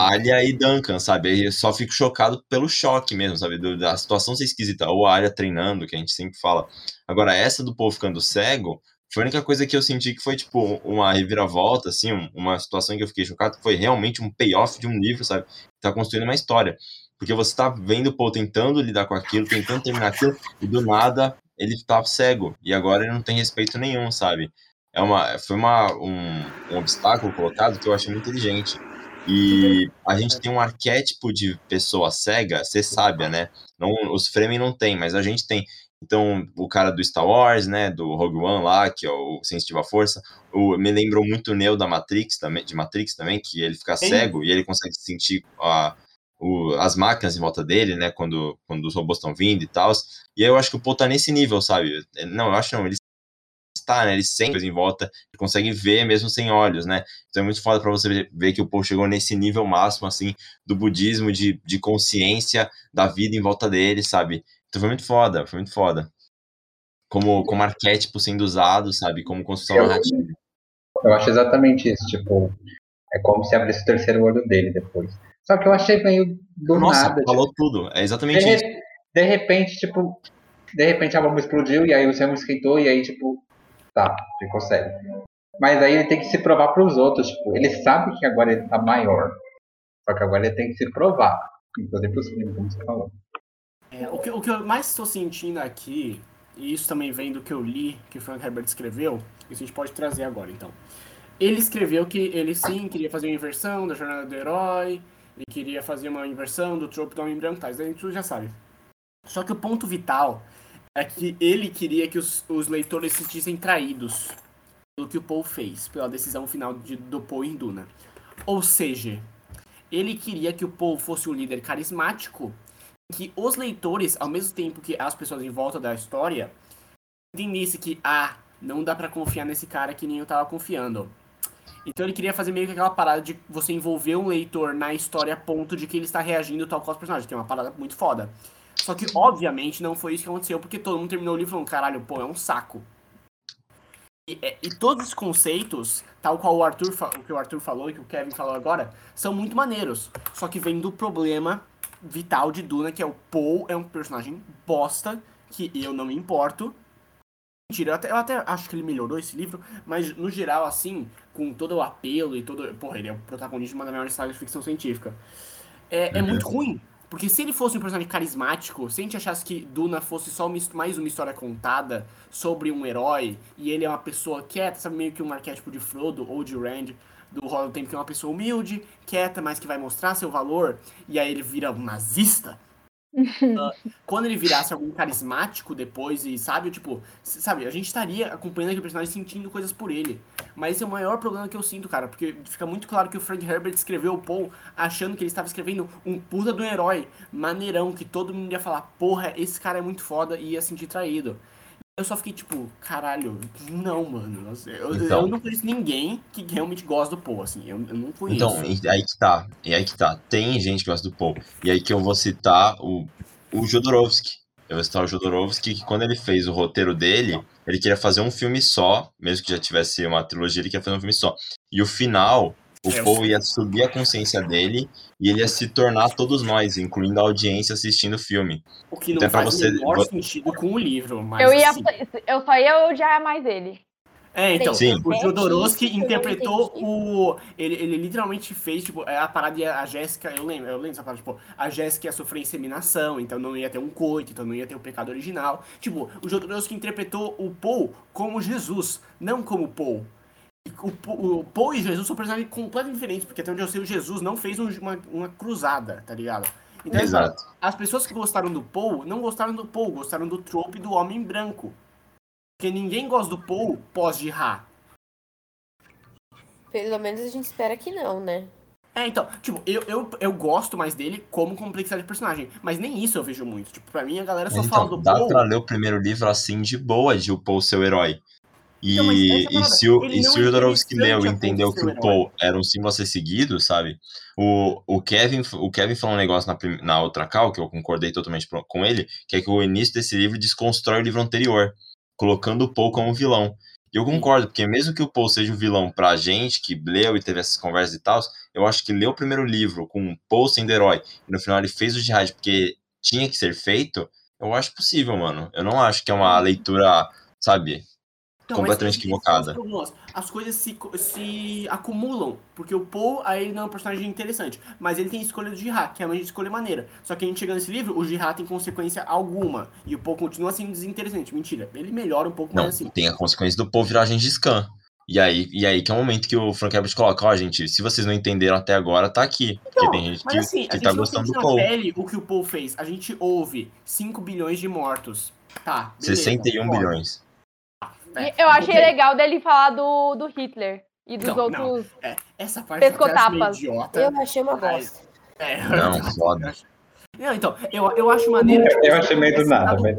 Alia e Duncan, sabe? Eu só fico chocado pelo choque mesmo, sabe? Do- da situação ser esquisita. Ou a Alia treinando, que a gente sempre fala. Agora, essa do povo ficando cego, foi a única coisa que eu senti que foi, tipo, uma reviravolta, assim, um- uma situação que eu fiquei chocado, que foi realmente um payoff de um livro, sabe? Tá construindo uma história. Porque você tá vendo o Paul tentando lidar com aquilo, tentando terminar aquilo, e do nada ele tá cego. E agora ele não tem respeito nenhum, sabe? É uma, foi uma, um, um obstáculo colocado que eu achei muito inteligente. E a gente tem um arquétipo de pessoa cega, ser sábia, né? Não, os Fremen não tem, mas a gente tem. Então, o cara do Star Wars, né, do Rogue One lá, que é o Sensitiva Força, o, me lembrou muito o Neo da Matrix também, de Matrix também, que ele fica Sim. cego e ele consegue sentir a, o- as máquinas em volta dele, né, quando, quando os robôs estão vindo e tal. E aí eu acho que o Paul tá nesse nível, sabe? Não, eu acho não, ele está, né, ele sente coisa em volta, ele consegue ver mesmo sem olhos, né? Então é muito foda pra você ver, ver que o Paul chegou nesse nível máximo, assim, do budismo, de, de consciência da vida em volta dele, sabe? Então foi muito foda, foi muito foda. Como, como arquétipo sendo usado, sabe? Como construção Eu- narrativa. Eu acho exatamente isso, tipo, é como se abrisse o terceiro olho dele depois. Só que eu achei meio do Nossa, nada. falou tipo, tudo. É de, exatamente re- isso. de repente, tipo, de repente a bomba explodiu e aí o Sam esquentou e aí, tipo, tá, ficou sério. Mas aí ele tem que se provar pros outros, tipo, ele sabe que agora ele tá maior. Só que agora ele tem que se provar. Inclusive pros primos, como você falou. É, o, que, o que eu mais estou sentindo aqui, e isso também vem do que eu li, que o Frank Herbert escreveu, isso a gente pode trazer agora, então. Ele escreveu que ele sim queria fazer uma inversão da jornada do herói, ele queria fazer uma inversão do trope do homem branco, tá, isso a gente já sabe. Só que o ponto vital é que ele queria que os, os leitores se sentissem traídos pelo que o Paul fez, pela decisão final de- do Paul em Duna. Ou seja, ele queria que o Paul fosse um líder carismático que os leitores, ao mesmo tempo que as pessoas em volta da história, entendessem que, ah, não dá pra confiar nesse cara que nem eu tava confiando. Então ele queria fazer meio que aquela parada de você envolver um leitor na história a ponto de que ele está reagindo tal qual os personagens, que é uma parada muito foda. Só que, obviamente, não foi isso que aconteceu, porque todo mundo terminou o livro falando, caralho, pô, é um saco. E, é- e todos os conceitos, tal qual o Arthur, o que o Arthur falou e que o Kevin falou agora, são muito maneiros. Só que vem do problema vital de Duna, que é o Paul é um personagem bosta, que eu não me importo. Mentira, eu até, eu até acho que ele melhorou esse livro, mas no geral, assim, com todo o apelo e todo. Porra, ele é o protagonista de uma das maiores sagas de ficção científica. É, é muito ruim. Porque se ele fosse um personagem carismático, se a gente achasse que Duna fosse só mais uma história contada sobre um herói, e ele é uma pessoa quieta, sabe, meio que um arquétipo de Frodo ou de Rand do Roll Tempo, que é uma pessoa humilde, quieta, mas que vai mostrar seu valor, e aí ele vira um nazista. Ah, [laughs] quando ele virasse algum carismático depois e sabe, tipo, sabe, a gente estaria acompanhando aquele personagem sentindo coisas por ele. Mas esse é o maior problema que eu sinto, cara, porque fica muito claro que o Frank Herbert escreveu o Paul achando que ele estava escrevendo um puta do herói, maneirão, que todo mundo ia falar, porra, esse cara é muito foda e ia sentir traído. Eu só fiquei tipo, caralho, não, mano. Eu, Então. eu não conheço ninguém que realmente gosta do Paul, assim. Eu, eu não conheço. Então, aí que tá. E aí que tá. Tem gente que gosta do Paul. E aí que eu vou citar o, o Jodorowsky. Eu vou citar o Jodorowsky, que quando ele fez o roteiro dele, ele queria fazer um filme só, mesmo que já tivesse uma trilogia, ele queria fazer um filme só. E o final, o É, sei. ia subir a consciência dele e ele ia se tornar todos nós, incluindo a audiência assistindo o filme. o que não então é pra faz você- o menor sentido com o livro, mas Eu, ia, assim, eu só ia odiar mais ele. É, então, Sim. o Jodorowsky interpretou o. Ele, ele literalmente fez, tipo, é, a parada ia a Jéssica, eu lembro, eu lembro dessa parada, tipo, a Jéssica ia sofrer inseminação, então não ia ter um coito, então não ia ter o pecado original. Tipo, o Jodorowsky interpretou o Paul como Jesus, não como Paul. O, o Paul e Jesus são personagens completamente diferentes, porque até onde eu sei, o Jesus não fez um- uma, uma cruzada, tá ligado? Então, Exato. as pessoas que gostaram do Paul não gostaram do Paul, gostaram do trope do homem branco. Porque ninguém gosta do Paul pós-Jihá. Pelo menos a gente espera que não, né? É, então, tipo, eu, eu, eu gosto mais dele como complexidade de personagem. Mas nem isso eu vejo muito. Tipo, pra mim a galera só Mas fala então, do dá Paul. pra ler o primeiro livro assim de boa, de o Paul ser o herói. E, Então, é a e se o, e se o Jodorowsky leu e entendeu que um o. Paul era um símbolo a ser seguido, sabe? O, o, Kevin, o Kevin falou um negócio na, na outra cal, que eu concordei totalmente com ele, que é que o início desse livro desconstrói o livro anterior, colocando o Paul como vilão. E eu concordo, porque mesmo que o Paul seja o vilão pra gente, que leu e teve essas conversas e tal, eu acho que ler o primeiro livro com o Paul sendo herói, e no final ele fez o jihad porque tinha que ser feito, eu acho possível, mano. Eu não acho que é uma leitura, sabe, Então, mas completamente equivocada. As coisas se, se acumulam. Porque o Paul, aí ele não é um personagem interessante. Mas ele tem escolha do Jihá, que é uma escolha maneira. Só que a gente chegando nesse livro, o Jihá tem consequência alguma. E o Paul continua sendo desinteressante. Mentira. Ele melhora um pouco Não, mais assim. tem a consequência do Paul virar agente de scan. E aí, e aí que é o momento que o Frank Herbert coloca, ó, gente, se vocês não entenderam até agora, tá aqui. Porque Não, tem gente Mas que, assim, a que gente tá gostando do Paul. pele o que o Paul fez. A gente ouve 5 bilhões de mortos. Tá, beleza, 61 foda. bilhões. É, eu achei ok. legal dele falar do, do Hitler e dos Não, não. outros. É, essa parte eu idiota. Eu achei uma bosta. É, [laughs] Não, foda. Não, então, eu, eu acho maneiro. tipo, Eu achei meio do tivesse nada, mas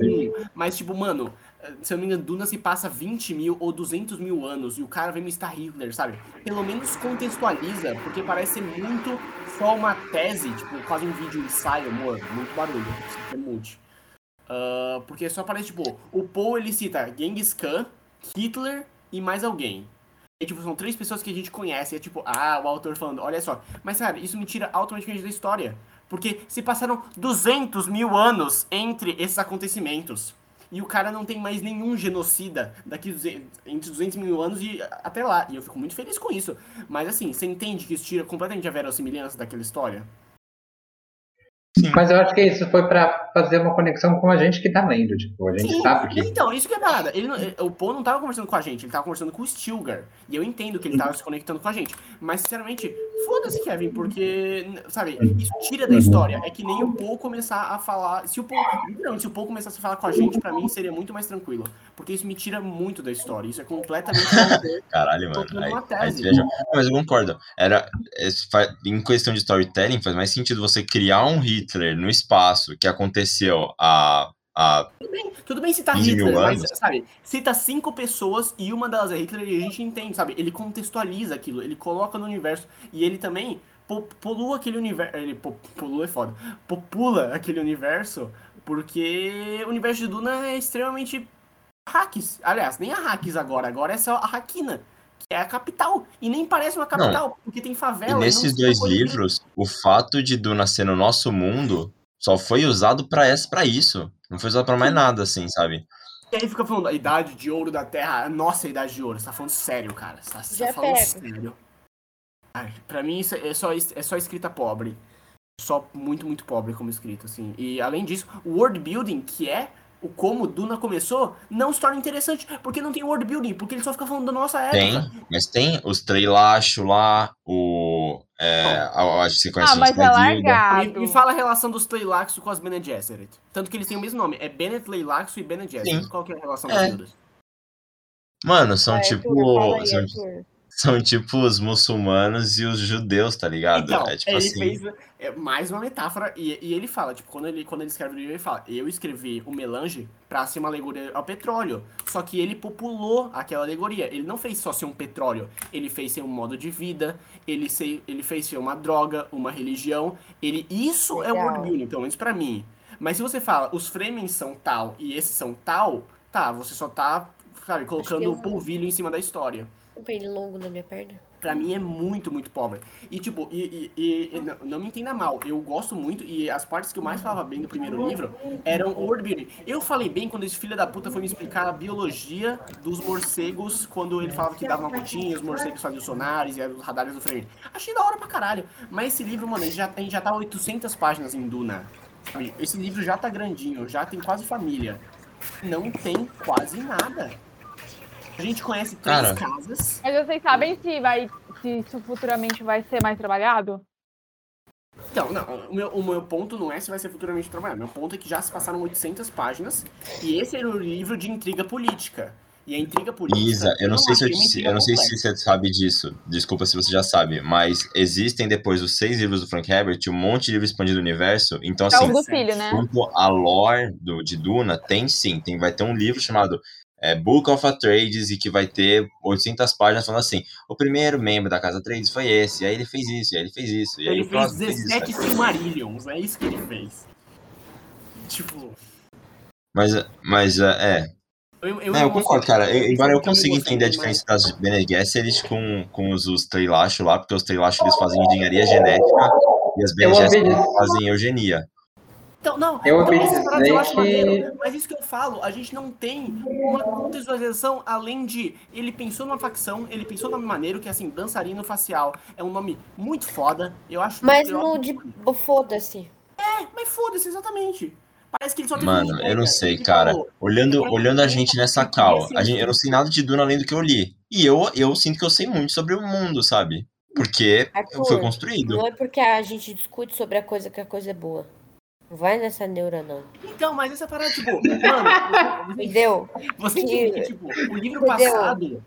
Mas, tipo, mano, se eu não me engano, Duna se passa 20 mil ou 200 mil anos e o cara vem me estar Hitler, sabe? Pelo menos contextualiza, porque parece ser muito só uma tese, tipo, quase um vídeo ensaio, amor, muito barulho, isso é multi. Ah, porque só parece, tipo, o Paul ele cita Genghis Khan, Hitler e mais alguém. E, tipo, são três pessoas que a gente conhece. E é tipo, ah, o autor falando, olha só. Mas, cara, isso me tira automaticamente da história. Porque se passaram 200 mil anos entre esses acontecimentos. E o cara não tem mais nenhum genocida daqui entre 200 mil anos e até lá. E eu fico muito feliz com isso. Mas assim, você entende que isso tira completamente a verossimilhança daquela história? Mas eu acho que isso foi pra fazer uma conexão com a gente que tá lendo. Tipo, a gente Sim, sabe que. Então, isso que é parada. Ele, não- o Poe não tava conversando com a gente, ele tava conversando com o Stilgar. E eu entendo que ele tava se conectando com a gente. Mas, sinceramente, foda-se, Kevin, porque, sabe, isso tira da história. É que nem o Poe começar a falar. Se o Poe. Não, se o Poe começasse a falar com a gente, pra mim seria muito mais tranquilo. Porque isso me tira muito da história. Isso é completamente. [laughs] Caralho, mano. Aí, uma aí viaja. Mas eu concordo. Era, em questão de storytelling, faz mais sentido você criar um Hitler no espaço que aconteceu a. a Tudo bem citar 15 mil Hitler, mas, sabe, cita cinco pessoas e uma delas é Hitler e a gente entende, sabe? Ele contextualiza aquilo, ele coloca no universo e ele também po- polua aquele universo. Ele po- polua é foda. Popula aquele universo porque o universo de Duna é extremamente hacks. Aliás, nem a hacks agora, agora é só a Hakina. Que é a capital. E nem parece uma capital, porque tem favela. e não nesses dois livros, o fato de Duna ser no nosso mundo só foi usado pra essa- pra isso. Não foi usado pra mais nada, assim, sabe? E aí fica falando a idade de ouro da Terra, a nossa idade de ouro. Você tá falando sério, cara. Você tá, você tá Já falando pego. sério. Ai, pra mim isso é só, é só escrita pobre. Só muito, muito pobre como escrita, assim. E além disso, o world building, que é o como Duna começou, não se torna interessante. Porque não tem world building, porque ele só fica falando da nossa época. Tem, mas tem os treilachos lá, o. É, a- acho que você conhece Ah, o mas é Snedilda. largado. Me, fala a relação dos Tleilaxo com as Bene Gesserit. Tanto que eles têm o mesmo nome. É Bene Tleilaxo e Bene Gesserit. Sim. Qual que é a relação É. das guildas? Mano, são tipo. Arthur, fala aí, são, Arthur. São tipo os muçulmanos e os judeus, tá ligado? Então, é tipo ele assim. fez é, mais uma metáfora e, e ele fala, tipo, quando ele, quando ele escreve o livro, ele fala, eu escrevi o melange pra ser uma alegoria ao petróleo. Só que ele populou aquela alegoria. Ele não fez só ser um petróleo, ele fez ser um modo de vida, ele, ser, ele fez ser uma droga, uma religião. Ele, isso é o Legal. world building, pelo menos pra mim. Mas se você fala, os Fremen são tal e esses são tal, tá, você só tá, sabe, colocando o polvilho em cima da história Um pernilongo na minha perna. pra mim é muito, muito pobre. E, tipo, e, e- e- não, não me entenda mal, eu gosto muito, e as partes que eu mais falava bem do primeiro livro eram o world building. Eu falei bem quando esse filho da puta foi me explicar a biologia dos morcegos, quando ele falava que dava uma gotinha, os morcegos faziam sonares e os radares do frame. Achei da hora pra caralho. Mas esse livro, mano, a gente já, a gente já tá 800 páginas em Duna. Esse livro já tá grandinho, já tem quase família. Não tem quase nada. A gente conhece três Cara. casas. Mas vocês sabem se vai. Se isso futuramente vai ser mais trabalhado? Então, não, o meu, o meu ponto não é se vai ser futuramente trabalhado. Meu ponto é que já se passaram 800 páginas e esse era um livro de intriga política. E a intriga política. Isa, eu não sei se eu, te- eu não sei se você sabe disso. Desculpa se você já sabe, mas existem depois dos seis livros do Frank Herbert um monte de livro expandido do universo. Então, É assim, o do filho, né? quanto a lore do, de Duna, tem sim. Tem, vai ter um livro chamado é, Book of Atreides e que vai ter 800 páginas falando assim: o primeiro membro da Casa Atreides foi esse, e aí ele fez isso, e aí ele fez isso, e aí Ele fez próximo fez isso. 17 Silmarillions, é isso que ele fez. Tipo. Mas, mas é, Eu, É, eu concordo, cara. Eu- embora eu consiga entender a diferença das Bene Gesserit com, com os, os Treilachos lá, porque os Treilachos eles fazem engenharia genética e as Bene Eu Gesserit fazem eugenia. Então, não, Eu então eu acho dizer que- maneiro, mas isso que eu falo, a gente não tem uma contextualização além de ele pensou numa facção, ele pensou numa maneira que assim, dançarino facial é um nome muito foda, eu acho Mas eu no de. Foda-se. É, mas foda-se, exatamente. Parece que ele só teve Mano, eu não sei, cara. falou, Olhando, olhando a gente nessa cal, a gente, eu não sei nada de Duna além do que eu li. E eu, eu sinto que eu sei muito sobre o mundo, sabe? Porque Arthur, foi construído. Não é porque a gente discute sobre a coisa que a coisa é boa. Não vai nessa neura, não. Então, mas essa parada, tipo, mano, [laughs] Entendeu? você Que- entende que, tipo, o livro Entendeu? passado.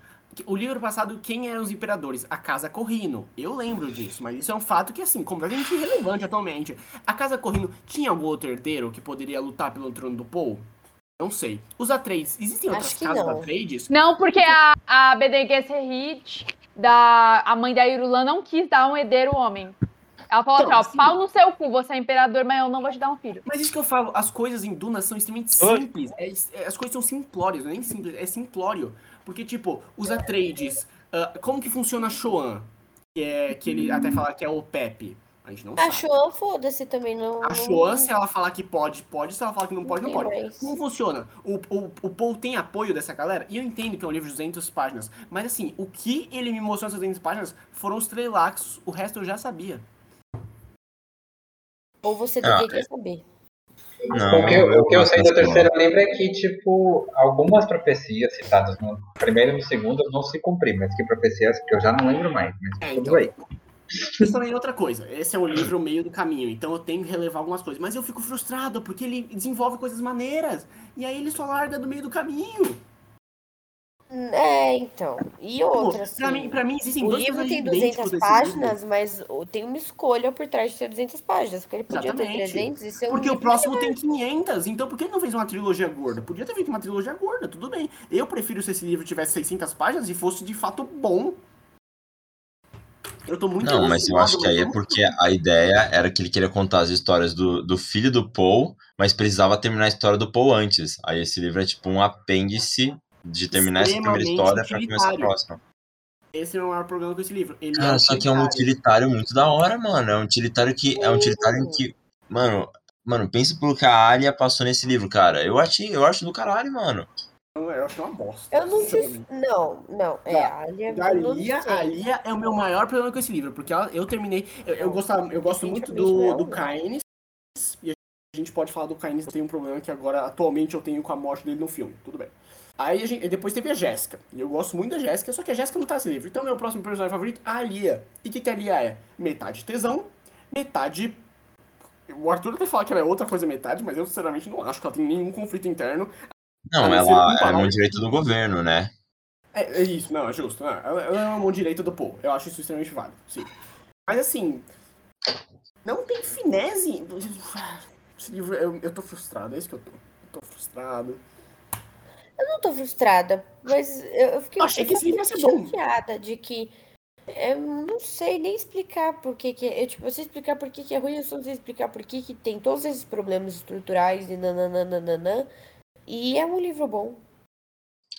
O livro passado, quem eram os imperadores? A Casa Corrino. Eu lembro disso, mas isso é um fato que, assim, completamente irrelevante atualmente. A Casa Corrino tinha algum outro herdeiro que poderia lutar pelo trono do Paul? Não sei. Os Atreides, existem outras Acho que casas não. Atreides? Não, porque a, a Gesserit, da a mãe da Irulan, não quis dar um herdeiro homem. Ela falou Então, assim, ó, sim. pau no seu cu, você é imperador, mas eu não vou te dar um filho. Mas isso que eu falo, as coisas em Duna são extremamente simples. É- é- as coisas são simplórias, não é nem simples, é simplório. Porque, tipo, os Atreides, ah, como que funciona a Shoan? Que, é, que ele até fala que é o Pepe. A gente não A sabe. Joan, foda-se também. Não, A Shoan, se ela falar que pode, pode. Se ela falar que não pode, não pode. mais. Como funciona? O, o, o Paul tem apoio dessa galera? E eu entendo que é um livro de 200 páginas. Mas, assim, o que ele me mostrou nessas 200 páginas foram os Trelaxos. O resto eu já sabia. Ou você Ah, deveria saber. Não, o que, o que eu sei do dessa terceiro livro é que, tipo, algumas profecias citadas no primeiro e no segundo vão se cumprir, mas que profecias que eu já não lembro mais, mas É, tudo então. bem. Isso também é outra coisa. Esse é um livro meio do caminho, então eu tenho que relevar algumas coisas. Mas eu fico frustrado, porque ele desenvolve coisas maneiras. E aí ele só larga do meio do caminho. É, então. E Pô, outra, assim, pra, mim, pra mim existem o dois livro tem personagens idênticos 200 desse páginas, mas o- tem uma escolha por trás de ter 200 páginas, porque ele podia ter Exatamente. 300 e ser um Porque o livro próximo tem 500, então por que ele não fez uma trilogia gorda? Podia ter feito uma trilogia gorda, tudo bem. Eu prefiro se esse livro tivesse 600 páginas e fosse de fato bom. Eu tô muito Não, mas eu acho que aí é porque a ideia era que ele queria contar as histórias do, do filho do Paul, mas precisava terminar a história do Paul antes. Aí esse livro é tipo um apêndice de terminar essa primeira história pra começar a próxima. Esse é o maior problema com esse livro. Ele Cara, só que é um utilitário. muito da hora, mano. É um utilitário que. É um utilitário em que. Mano, mano, pensa pelo que a Alia passou nesse livro, cara. Eu achei, eu acho do caralho, mano. Eu acho uma bosta. Eu não fiz. Não, não. É, a Alia. Da eu não Lia, sei. a Lia é o meu maior problema com esse livro, porque ela- eu terminei. Eu, eu, gostava, eu gosto muito do, do Caines, e a gente pode falar do Caines, tem um problema que agora, atualmente, eu tenho com a morte dele no filme, tudo bem. Aí a gente, depois teve a Jéssica, e eu gosto muito da Jéssica, só que a Jéssica não tá nesse livro. Então, meu próximo personagem favorito, a Lia. E o que, que a Lia é? Metade tesão, metade. O Arthur até fala que ela é outra coisa metade, mas eu sinceramente não acho que ela tem nenhum conflito interno. Não, ela é mão fala. direita do governo, né? É, é isso, não, é justo. Não, ela, ela é uma mão direita do Paul. Eu acho isso extremamente válido, sim. Mas assim, não tem finese. Esse livro, eu, eu tô frustrado, é isso que eu tô. Eu tô frustrado. Eu não tô frustrada, mas eu, eu fiquei Eu achei que esse livro ia ser muito bom. chateada de que. Eu não sei nem explicar por que, que é. Eu, tipo, eu sei explicar por que, que é ruim, eu só não sei explicar por que, que tem todos esses problemas estruturais e nananana. E é um livro bom.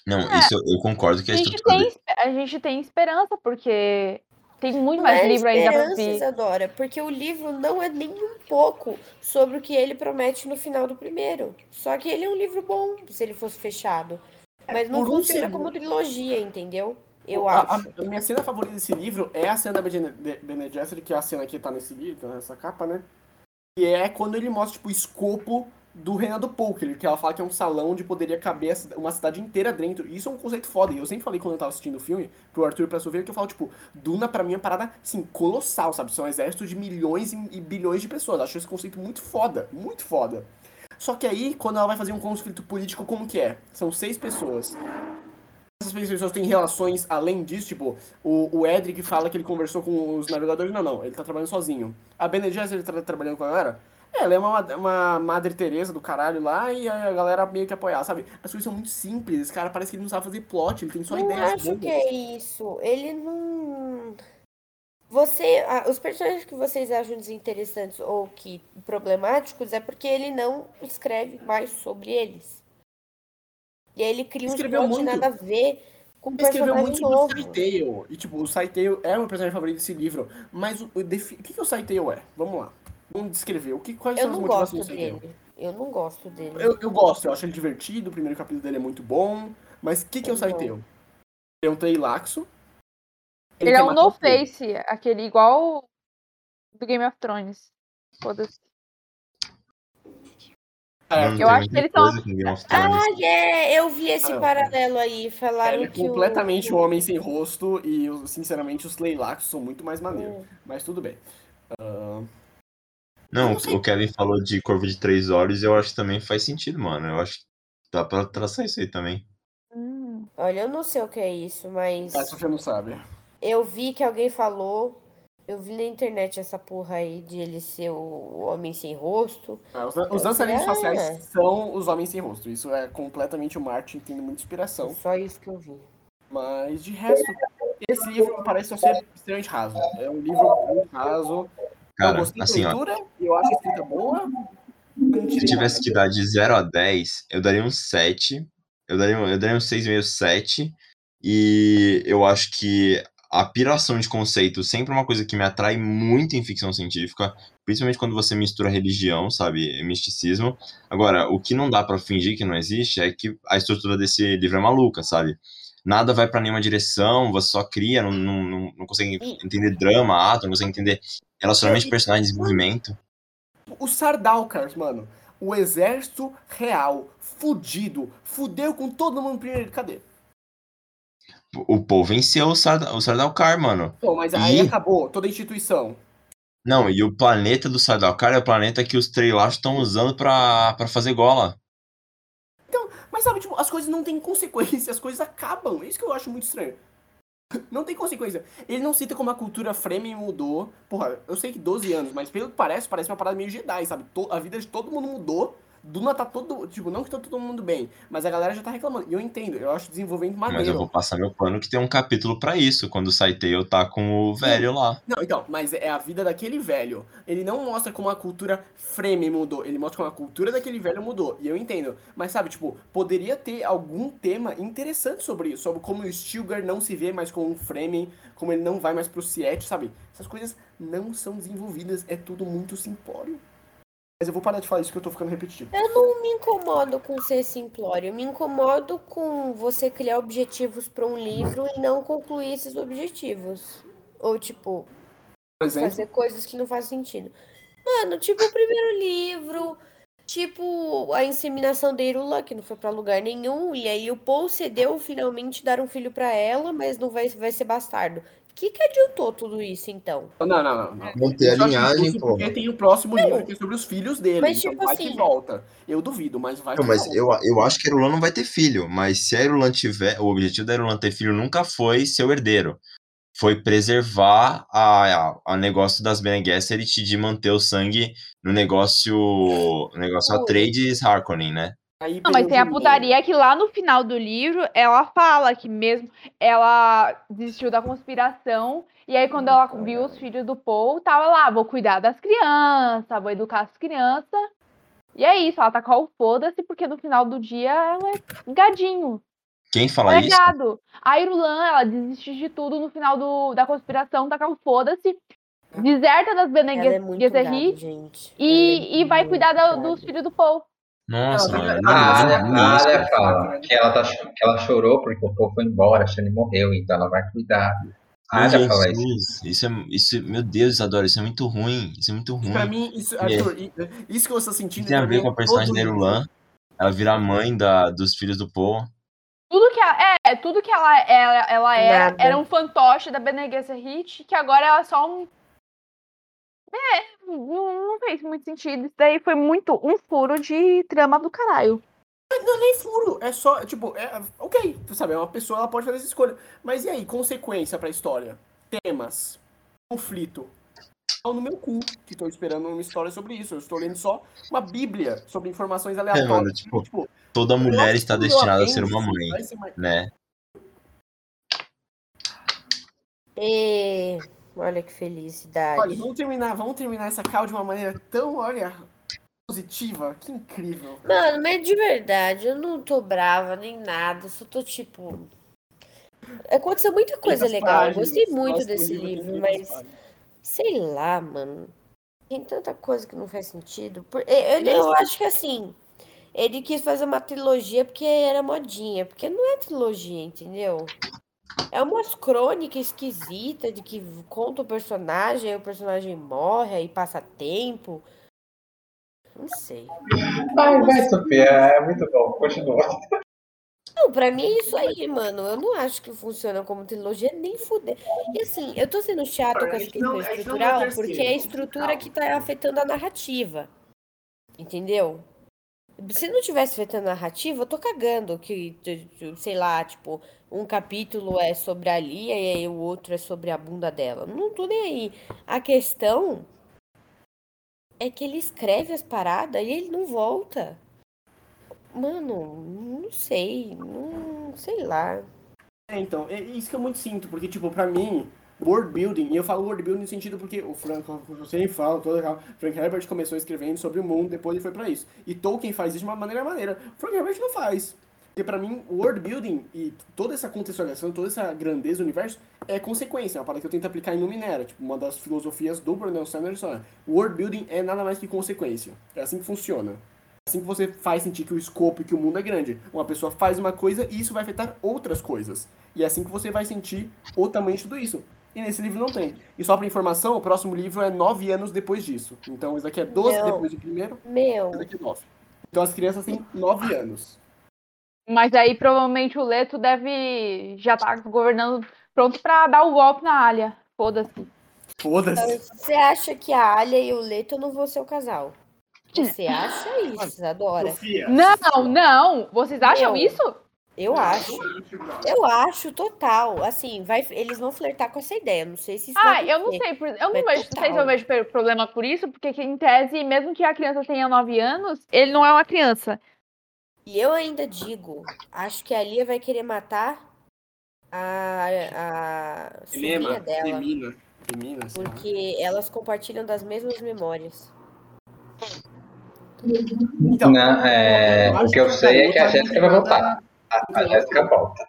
Não, É. isso eu, eu concordo que a A gente, estrutura tem, a gente tem esperança, porque tem muito mais é livro ainda pra esperança, vir. Isadora, porque o livro não é nem um pouco sobre o que ele promete no final do primeiro. Só que ele é um livro bom, se ele fosse fechado. Mas não por um funciona segundo. como trilogia, entendeu? Eu a, acho. a minha cena favorita desse livro é a cena da Bene Gesserit, que é a cena que tá nesse livro, nessa capa, né? E é quando ele mostra, tipo, o escopo do do Paul, que ela fala que é um salão onde poderia caber uma cidade inteira dentro. E isso é um conceito foda. E eu sempre falei quando eu tava assistindo o filme, pro Arthur e pra Sofia, que eu falo, tipo, Duna pra mim é uma parada, assim, colossal, sabe? São exércitos de milhões e, bilhões de pessoas. Acho esse conceito muito foda, muito foda. Só que aí, quando ela vai fazer um conflito político, como que é? São seis pessoas. Essas pessoas têm relações além disso, tipo, o, o Edric fala que ele conversou com os navegadores, não, não, ele tá trabalhando sozinho. A Bene Gesserit tá trabalhando com a galera? Ela é uma, uma Madre Teresa do caralho lá e a galera meio que apoiar, sabe? As coisas são muito simples, esse cara parece que ele não sabe fazer plot, ele tem só não ideias acho bobas. que é isso. Ele não. Você, ah, os personagens que vocês acham desinteressantes ou que problemáticos é porque ele não escreve mais sobre eles. E aí ele cria um muito. nada a ver com Ele escreveu muito personagem sobre o novo. Saitale. E, tipo, o Saitale é o meu personagem favorito desse livro. Mas o, o, o que, que o Saitale é? Vamos lá. Vamos descrever. O que, quais Eu são as não motivações Saitale? dele. Eu não gosto dele. Eu, eu gosto, eu acho ele divertido, o primeiro capítulo dele é muito bom. Mas o que, que é o. Saitale? Ele é um Teilaxo. Ele, quer é um no face, aquele igual do Game of Thrones. Foda-se. É, Mano, eu acho que eles são- Game of Thrones. Ah, é! Eu vi esse Ah, paralelo aí. Falaram ele é que completamente o... um homem sem rosto e, sinceramente, os Teilaxos são muito mais maneiros. Hum. Mas tudo bem. Ah, Não, o Kevin falou de Corvo de Três Olhos e eu acho que também faz sentido, mano. Eu acho que dá pra traçar isso aí também. Hum. Olha, eu não sei o que é isso, mas A Sofia não sabe. eu vi que alguém falou. Eu vi na internet essa porra aí de ele ser o homem sem rosto. Ah, Os, os dançarinos É. faciais são os homens sem rosto. Isso é completamente o Martin tendo muita inspiração. Só isso que eu vi. Mas de resto, esse livro parece ser extremamente raso. É um livro muito raso. Eu Cara, gostei assim, ó, eu acho a escrita boa. Se tivesse que dar de 0 a 10, eu daria um 7. Eu daria, um- eu daria um 6,5, 7. E eu acho que a piração de conceito sempre é uma coisa que me atrai muito em ficção científica, principalmente quando você mistura religião, sabe, misticismo. Agora, o que não dá pra fingir que não existe é que a estrutura desse livro é maluca, sabe? Nada vai pra nenhuma direção, você só cria, não, não, não, não consegue entender drama, ato, não consegue entender relacionamento de personagens, desenvolvimento. Os Sardaukars, mano. O exército real, fudido, fudeu com todo mundo primeiro. Cadê? O Paul venceu o, Sarda, o Sardaukar, mano. Pô, mas aí E- acabou toda a instituição. Não, e o planeta do Sardaukar é o planeta que os Treilachos estão usando pra, pra fazer gola. Mas sabe, tipo, as coisas não têm consequência, as coisas acabam. É isso que eu acho muito estranho. [laughs] Não tem consequência. Ele não cita como a cultura Fremen mudou. Porra, eu sei que 12 anos, mas pelo que parece, parece uma parada meio Jedi, sabe? A vida de todo mundo mudou. Duna tá todo. Tipo, não que tá todo mundo bem, mas a galera já tá reclamando. E eu entendo, eu acho desenvolvimento Mas eu maneiro. vou passar meu pano que tem um capítulo pra isso, quando o Saiteo tá com o velho lá. Não, então, mas é a vida daquele velho. Ele não mostra como a cultura Fremen mudou. Ele mostra como a cultura daquele velho mudou. E eu entendo. Mas sabe, tipo, poderia ter algum tema interessante sobre isso. Sobre como o Stilgar não se vê mais como um Fremen. Como ele não vai mais pro Siete, sabe? Essas coisas não são desenvolvidas. É tudo muito simplório. Mas eu vou parar de falar isso que eu tô ficando repetitivo. Eu não me incomodo com ser simplório, eu me incomodo com você criar objetivos para um livro e não concluir esses objetivos. Ou, tipo, fazer coisas que não fazem sentido. Mano, tipo o primeiro livro, tipo a inseminação da Irula, que não foi pra lugar nenhum, e aí o Paul cedeu finalmente dar um filho pra ela, mas não vai, vai ser bastardo. O que que adiantou tudo isso, então? não, não, não. não. Manter Isso eu acho injusto Porque tem o próximo livro que é sobre os filhos dele. Mas, então tipo vai assim- que volta. Eu duvido, mas vai Não, que mas volta. eu, eu acho que a Irulan não vai ter filho. Mas se a Irulan tiver. O objetivo da Irulan ter filho nunca foi ser o herdeiro. Foi preservar a, a, a negócio das Bene Gesserit de manter o sangue no negócio. No negócio Puro. Atreides Harkonnen, né? Aí Não, mas tem a putaria que lá no final do livro ela fala que mesmo ela desistiu da conspiração e aí quando ela viu os filhos do Paul, tava lá, vou cuidar das crianças, vou educar as crianças. E é isso, ela tá com o foda-se porque no final do dia ela é gadinho, Quem fala é isso? gado. A Irulan, ela desiste de tudo no final do, da conspiração, tá com o foda-se, deserta das Bene é gado, Gesserit gente. e, é e vai cuidar da- dos filhos do Paul. Nossa, Não, mano. A Alia, não, a fala que ela, tá, que ela chorou porque o povo foi embora, a Shani morreu, então ela vai cuidar. A Alia fala isso. Jesus, isso é, isso, meu Deus, Isadora, isso é muito ruim. Isso é muito ruim. Pra mim, isso, Arthur, i- isso que tá O sentindo. que tem a ver com a personagem da todo Irulan? Ela virar mãe da, dos filhos do Paul. Tudo que ela, é, tudo que ela, ela, ela era, Nada. era um fantoche da Bene Gesserit, que agora ela é só um. É, não, não fez muito sentido. Isso daí foi muito um furo de trama do caralho. Não nem furo, é só, tipo, é, ok, sabe, é uma pessoa, ela pode fazer essa escolha. Mas e aí, consequência pra história? Temas, conflito. Pau no meu cu, que tô esperando uma história sobre isso. Eu estou lendo só uma bíblia sobre informações aleatórias. mano, tipo, tipo, Toda mulher está destinada a ser uma mãe, ser mais- né? E... Olha que felicidade. Olha, vamos terminar, vamos terminar essa call de uma maneira tão, olha, positiva. Que incrível. Mano, mas de verdade, eu não tô brava nem nada, só tô tipo. Aconteceu muita coisa legal. Eu páginas. gostei muito desse livro mas sei lá, mano. Tem tanta coisa que não faz sentido. Por- Eu, eu- eu acho que assim, ele quis fazer uma trilogia porque era modinha, porque não é trilogia, entendeu? É umas crônicas esquisitas de que conta o personagem, aí o personagem morre, aí passa tempo. Não sei. Vai, vai, Sofia, é muito bom, continua. Não, pra mim é isso aí, mano. Eu não acho que funciona como trilogia, nem fuder. E assim, eu tô sendo chato com A essa questão estrutural, porque é a estrutura que tá afetando a narrativa. Entendeu? Se não tivesse afetando a narrativa, eu tô cagando que, sei lá, tipo, um capítulo é sobre a Lia e aí o outro é sobre a bunda dela. Não tô nem aí. A questão é que ele escreve as paradas e ele não volta. Mano, não sei. Não sei lá. É, então, é isso que eu muito sinto, porque, tipo, pra mim, world building, e eu falo world building no sentido porque o Frank, sempre falo, todo legal, Frank Herbert começou escrevendo sobre o mundo, depois ele foi pra isso. E Tolkien faz isso de uma maneira maneira. Frank Herbert não faz. Porque pra mim, o world building e toda essa contextualização, toda essa grandeza do universo é consequência, é uma parada que eu tento aplicar em Numenera, tipo, uma das filosofias do Brandon Sanderson world building é nada mais que consequência. É assim que funciona. É assim que você faz sentir que o escopo e que o mundo é grande. Uma pessoa faz uma coisa e isso vai afetar outras coisas. E é assim que você vai sentir o tamanho de tudo isso. E nesse livro não tem. E só pra informação, o próximo livro é nove anos depois disso. Então esse daqui é 12 Não. depois do primeiro, Meu, esse daqui é 9. Então as crianças têm nove anos. Mas aí provavelmente o Leto deve já tá governando pronto pra dar o golpe na Alia. Foda-se. Foda-se. você acha que a Alia e o Leto não vão ser o casal? Você acha isso, Adora? Sofia. Não, não! Vocês acham Meu. isso? Eu acho. Eu acho total. Assim, vai, eles vão flertar com essa ideia. Não sei se isso Ah, vai eu não acontecer. sei. por- Eu não vejo, não sei se total. eu vejo problema por isso, porque que, em tese, mesmo que a criança tenha 9 anos, ele não é uma criança. E eu ainda digo, acho que a Lia vai querer matar a, a sobrinha dela. Femina. Femina. Porque elas compartilham das mesmas memórias. Então, Não, é, o que eu sei é que a Jéssica vai voltar. A, a Jéssica volta.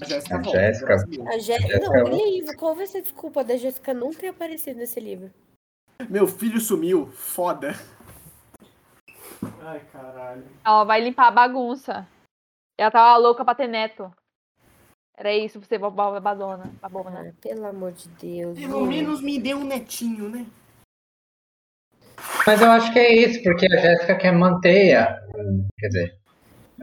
A Jéssica volta. Jéssica- A Jé... Jéssica Não, vai- e aí, qual vai ser a desculpa da Jéssica não ter aparecido nesse livro? Meu filho sumiu. Foda. Ai, caralho. Ela vai limpar a bagunça. Ela tava louca pra ter neto. Era isso, você babona, babona. babona. Ah, pelo amor de Deus. Pelo menos me deu um netinho, né? Mas eu acho que é isso, porque a Jéssica quer manter a. Quer dizer,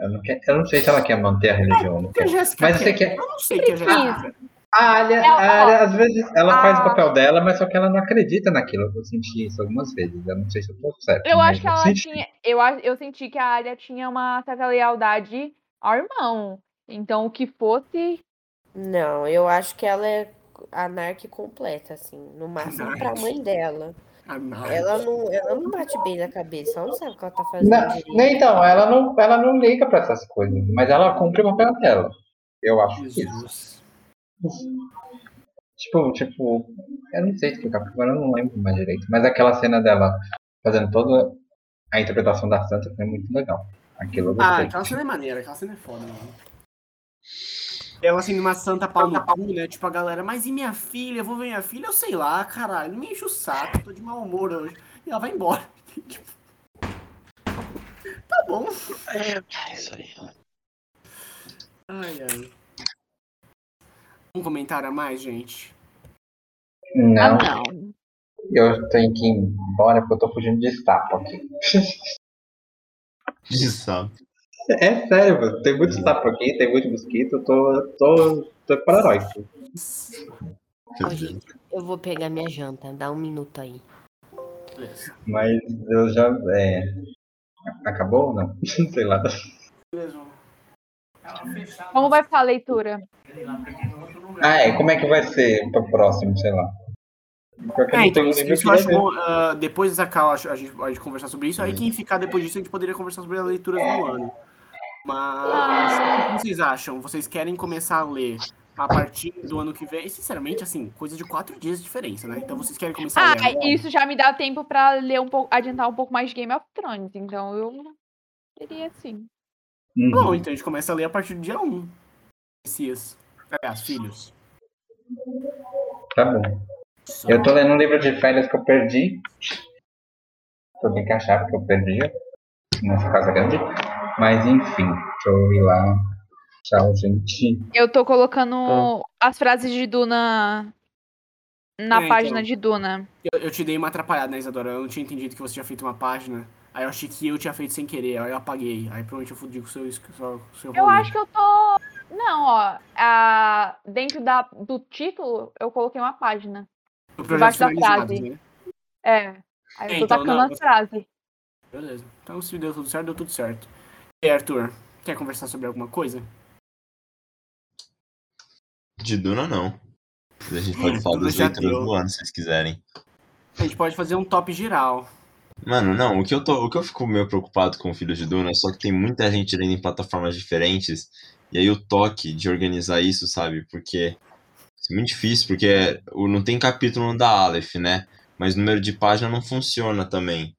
eu não, quer, eu não sei se ela quer manter a religião. Não O que a quer. Jéssica Mas você quer? Eu não sei que a. A Alia, a Alia, às vezes, ela faz o a- papel dela, mas só que ela não acredita naquilo. Eu senti isso algumas vezes. Eu não sei se eu tô certo. Eu acho que ela senti. tinha. Eu, eu senti que a Arya tinha uma certa lealdade ao irmão. Então, o que fosse. Não, eu acho que ela é anarque completa, assim. No máximo pra mãe dela. Ah. Ela não, ela não bate bem na cabeça. Ela não sabe o que ela tá fazendo Não, então, ela não, ela não liga pra essas coisas, mas ela cumpre o papel dela. Eu acho isso. Jesus. Tipo, tipo, eu não sei explicar, porque agora eu não lembro mais direito. Mas aquela cena dela fazendo toda a interpretação da Santa foi muito legal. Aquilo Ah, aquela cena é maneira, aquela cena é foda, mano. Ela assim, numa santa pau no cu, né? Tipo, a galera, mas e minha filha? Eu vou ver minha filha? Eu sei lá, caralho, não me enche o saco, tô de mau humor hoje. E ela vai embora. [laughs] Tá bom. É isso aí. Ai, ai. Um comentário a mais, gente? Não, Ah, não. eu tenho que ir embora porque eu tô fugindo de sapo aqui. Sabe? É sério, mano. Tem muito sapo aqui, tem muito mosquito, tô, tô, tô paranoico. Ó, gente, eu vou pegar minha janta. Dá um minuto aí. Mas eu já. É... Acabou ou não? [laughs] Sei lá. Como vai ficar a leitura? Ah, é. Como é que vai ser pro próximo, sei lá? É, não então isso, isso eu acho bom. ah, depois dessa call, acho- a gente pode conversar sobre isso. Aí quem ficar depois disso, a gente poderia conversar sobre as leituras do ano. Mas o que vocês acham? Vocês querem começar a ler a partir do ano que vem? E, sinceramente, assim, coisa de quatro dias de diferença, né? Então vocês querem começar a Ah, ler agora? isso já me dá tempo pra ler um pouco, adiantar um pouco mais de Game of Thrones. Então eu seria assim. Uhum. Bom, então a gente começa a ler a partir do dia 1. Messias. Aliás, filhos. Tá bom. Eu tô lendo um livro de férias que eu perdi. Eu tenho que achar que eu perdi nessa casa grande. Mas enfim, deixa eu ir lá. Tchau, gente. Eu tô colocando as frases de Duna na É, página então. de Duna. Eu, eu te dei uma atrapalhada, né, Isadora? Eu não tinha entendido que você tinha feito uma página. Aí eu achei que eu tinha feito sem querer, aí eu apaguei. Aí provavelmente eu fudi com o seu, seu, seu Eu rolê. acho que eu tô. Não, ó. a- Dentro da... do título, eu coloquei uma página. O debaixo da frase. né? É. Aí É, eu tô então, tacando não, as frases. Beleza. Então se deu tudo certo, deu tudo certo. E aí, Arthur, quer conversar sobre alguma coisa? De Duna, não. A gente pode falar das leituras deu. do ano, se vocês quiserem. A gente pode fazer um top geral. Mano, não, o que eu tô, o que eu fico meio preocupado com o Filhos de Duna é só que tem muita gente lendo em plataformas diferentes, e aí o toque de organizar isso, sabe? Porque é muito difícil, porque o- não tem capítulo da Aleph, né? Mas número de página não funciona também.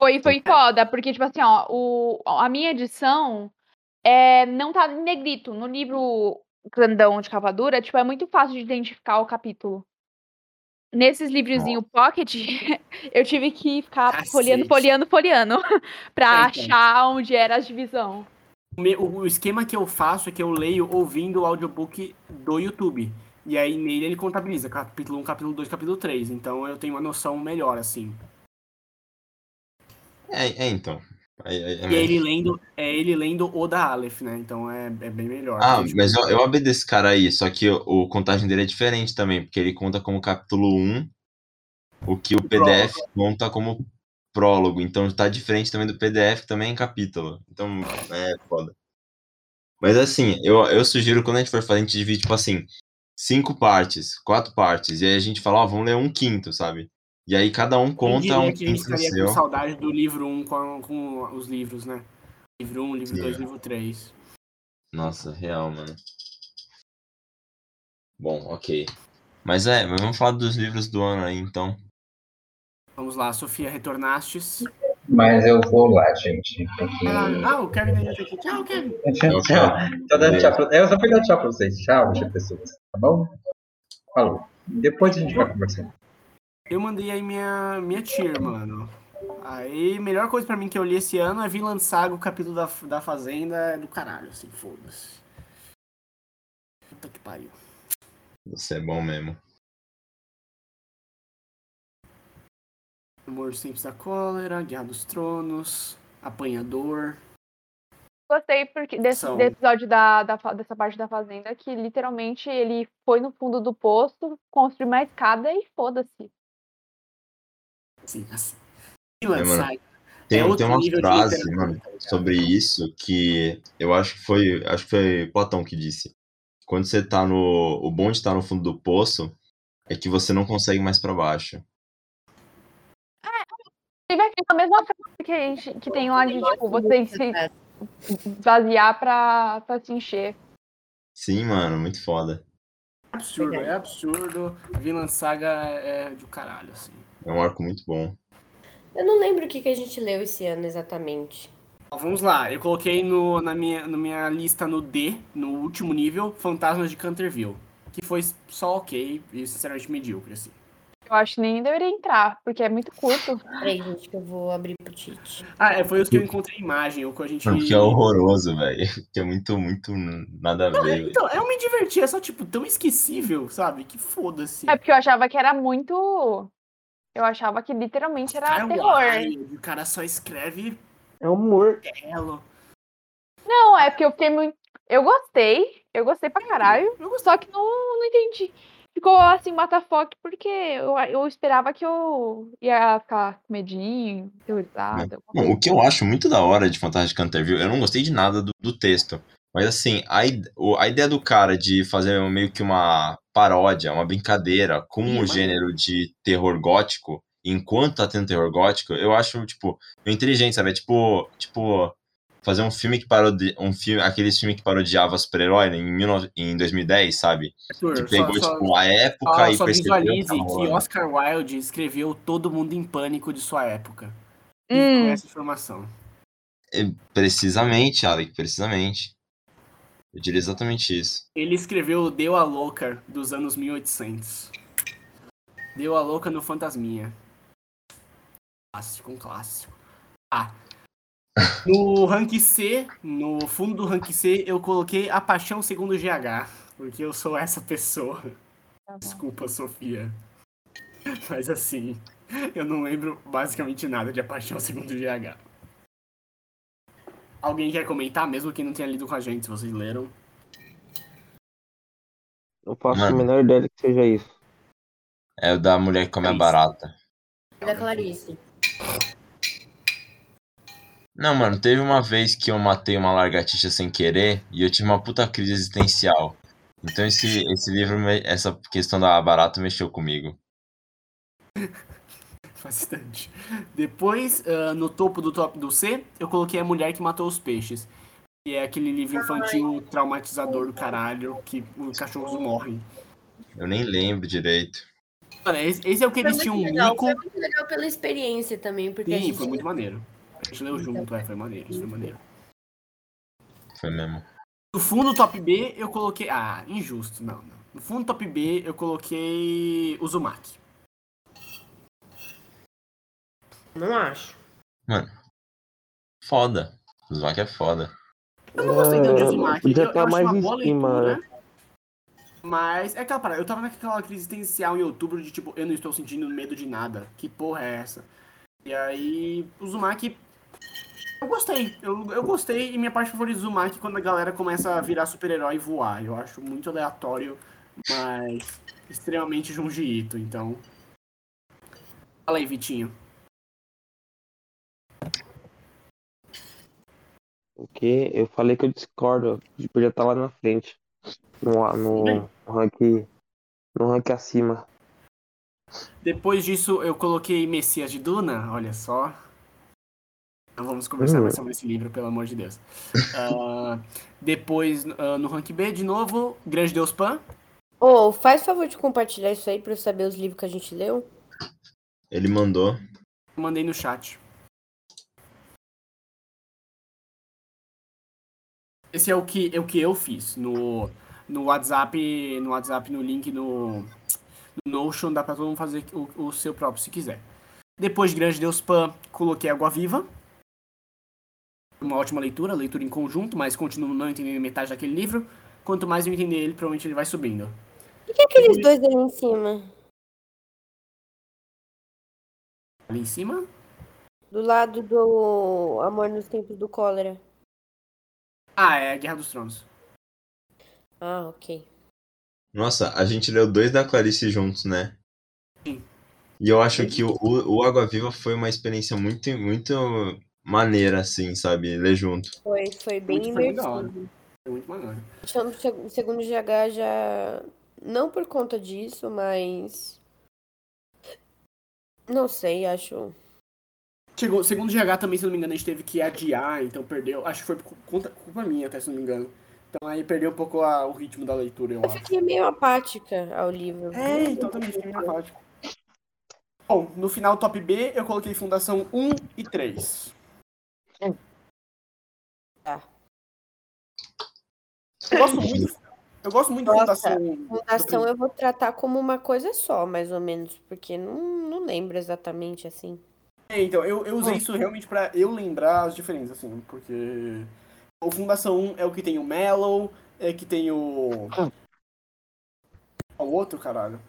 Foi, foi foda, porque, tipo assim, ó, o, a minha edição é, não tá em negrito. No livro grandão de capa dura, tipo, é muito fácil de identificar o capítulo. Nesses livrozinhos pocket, [laughs] eu tive que ficar Cacete. folheando, folheando, folheando, [laughs] pra É, então. achar onde era a divisão. O esquema que eu faço é que eu leio ouvindo o audiobook do YouTube. E aí nele ele contabiliza capítulo 1, capítulo 2, capítulo 3. Então eu tenho uma noção melhor, assim. É, é então. É, é- é E é ele lendo, é ele lendo o da Aleph, né? Então é, é bem melhor. Ah, mas eu, eu abri desse cara aí, só que o, o contagem dele é diferente também, porque ele conta como capítulo 1, o que o PDF conta como prólogo. Então tá diferente também do PDF, que também é em capítulo. Então é foda. Mas assim, eu, eu sugiro quando a gente for fazer, a gente divide, tipo assim, cinco partes, quatro partes, e aí a gente fala, ó, vamos ler um quinto, sabe? E aí cada um conta um que a gente estaria seu. com saudade do livro 1 com, com os livros, né? Livro 1, livro Sim. 2, livro 3. Nossa, real, mano. Bom, ok. Mas é, mas vamos falar dos livros do ano aí, então. Vamos lá, Sofia, retornastes. Mas eu vou lá, gente. porque- Ah, o Kevin ainda tá aqui. Tchau, Kevin. Tchau. Tô dando tchau pra... Eu só fui dar tchau pra vocês. Tchau, gente, pessoas. Tá bom? Falou. Depois a gente vai conversando. Eu mandei aí minha, minha tier, mano. Aí, melhor coisa pra mim que eu li esse ano é Vinland Saga, o capítulo da, da Fazenda é do caralho, assim, foda-se. Puta que pariu. Você é bom mesmo. Amor dos Tempos da Cólera, Guerra dos Tronos, Apanhador. Gostei porque desse, São- desse episódio da, da dessa parte da fazenda, que literalmente ele foi no fundo do poço, construiu uma escada e foda-se. Assim, assim. Vinland É. Saga. Tem, É outro tem uma nível de frase, mano, tá sobre isso que eu acho que foi. Acho que foi Platão que disse. Quando você tá no. O bom de estar no fundo do poço é que você não consegue mais pra baixo. Teve aquela mesma frase que, a gente, que tem lá de, tipo, você tem que se esvaziar pra, pra se encher. Sim, mano, muito foda. Absurdo, é absurdo. Vinland Saga é do caralho, assim. É um arco muito bom. Eu não lembro o que, que a gente leu esse ano exatamente. Vamos lá, eu coloquei no, na, minha, na minha lista no D, no último nível, Fantasmas de Canterville. Que foi só ok e sinceramente medíocre, assim. Eu acho que nem deveria entrar, porque é muito curto. Peraí, gente, que eu vou abrir pro Tite. Ah, é, foi os que eu encontrei imagem, o que a gente. Porque é horroroso, velho. [laughs] Que é muito, muito nada a Não, é- ver. então, eu me diverti, é só, tipo, tão esquecível, sabe? Que foda-se. É porque eu achava que era muito. Eu achava que literalmente era Cara, terror. wild, O cara só escreve É humor. belo. Não, é porque eu fiquei muito. Eu gostei. Eu gostei pra caralho. Eu gostei. Só que não, não entendi. Ficou assim, matafoque, porque eu, eu esperava que eu ia ficar com medinho, terrorizada. O que eu acho muito da hora de Fantasma de Canterville, eu não gostei de nada do, do texto. Mas assim, a, a ideia do cara de fazer meio que uma paródia, uma brincadeira com Sim, o mas- gênero de terror gótico, enquanto tá tendo terror gótico, eu acho, tipo, inteligente, sabe? É tipo, tipo, fazer um filme que parodia, um filme, aqueles filmes que parodiava super-herói né, em, 19 em 2010, sabe? Arthur, Que só- pegou, só- tipo, a época só, e só percebeu que que. Oscar Wilde escreveu Todo Mundo em Pânico de sua época. E Hum. com essa informação. É, Precisamente, Alec, precisamente. Eu diria exatamente isso. Ele escreveu Deu a Louca dos anos 1800. Deu a Louca no Fantasminha. Clássico, um clássico. Ah. [laughs] No rank C, no fundo do rank C, eu coloquei A Paixão segundo GH. Porque eu sou essa pessoa. Tá. Desculpa, Sofia. Mas assim. Eu não lembro basicamente nada de A Paixão Segundo GH. Alguém quer comentar, mesmo quem não tenha lido com a gente, se vocês leram? Eu faço a Mano. menor ideia de que seja isso. É o da mulher que come a Isso. barata. Da Clarice. Não, mano, teve uma vez que eu matei uma lagartixa sem querer e eu tive uma puta crise existencial. Então esse, esse livro, essa questão da barata mexeu comigo. [laughs] Bastante. Depois, ah, no topo do top do C, eu coloquei A Mulher que Matou os Peixes. Que é aquele livro infantil traumatizador do caralho, que os cachorros morrem. Eu nem lembro direito. Mano, esse, esse é o que eles tinham um legal, mico. foi muito legal pela experiência também, porque Sim, gente foi muito maneiro. A gente leu junto, é, foi maneiro, isso foi maneiro. Foi mesmo. No fundo top B, eu coloquei. Ah, injusto, não, não. No fundo top B, eu coloquei Uzumaki. Não acho. Foda. Os vaca é foda. Eu não gostei tanto de Eu, estar eu achei mais uma em boa cima, leitura. Mas é aquela parada, eu tava naquela crise existencial em outubro de tipo, eu não estou sentindo medo de nada. Que porra é essa? E aí, o Uzumaki. Eu gostei, eu, eu gostei, e minha parte favorita do Uzumaki é quando a galera começa a virar super-herói e voar. Eu acho muito aleatório, mas extremamente Junji Ito, então. Fala aí, Vitinho. O quê? Eu falei que eu discordo. Podia estar lá na frente. No, no, no rank. No rank acima. Depois disso, eu coloquei Messias de Duna, olha só. Não vamos conversar Hum. mais sobre esse livro, pelo amor de Deus. Ah, [laughs] depois, ah, no rank B, de novo, Grande Deus Pan. Ô, faz favor de compartilhar isso aí pra eu saber os livros que a gente leu. Ele mandou. Mandei no chat. Esse é o que, é o que eu fiz no, no WhatsApp, no WhatsApp, no link no, no Notion, dá pra todo mundo fazer o, o seu próprio se quiser. Depois de Grande Deus Pan, coloquei Água Viva. Uma ótima leitura, leitura em conjunto, mas continuo não entendendo metade daquele livro. Quanto mais eu entender ele, provavelmente ele vai subindo. O que é aqueles dois ali em cima? Ali em cima, Do lado do Amor nos Tempos do Cólera. Ah, é Guerra dos Tronos. Ah, ok. Nossa, a gente leu dois da Clarice juntos, né? Sim. E eu acho que o, o, Água Viva foi uma experiência muito, muito maneira, assim, sabe? Ler junto. Foi, foi bem Muito, foi muito imersivo. Maneiro. Chamo seg- segundo GH já. Não por conta disso, mas. Não sei, acho. Chegou, segundo o GH também, se não me engano, a gente teve que adiar, então perdeu. Acho que foi por conta, culpa minha, até se não me engano. Então aí perdeu um pouco a- o ritmo da leitura, eu Eu acho. fiquei meio apática ao livro. É, então também fiquei meio apático. Bom, no final top B, eu coloquei Fundação 1 e 3. Tá. Eu gosto muito, eu gosto muito Nossa, Fundação. Fundação eu vou tratar como uma coisa só, mais ou menos, porque não, não lembro exatamente assim. É, então, eu, eu usei isso realmente pra eu lembrar as diferenças, assim, porque o Fundação 1 é o que tem o Mellow, é que tem o. O outro, caralho.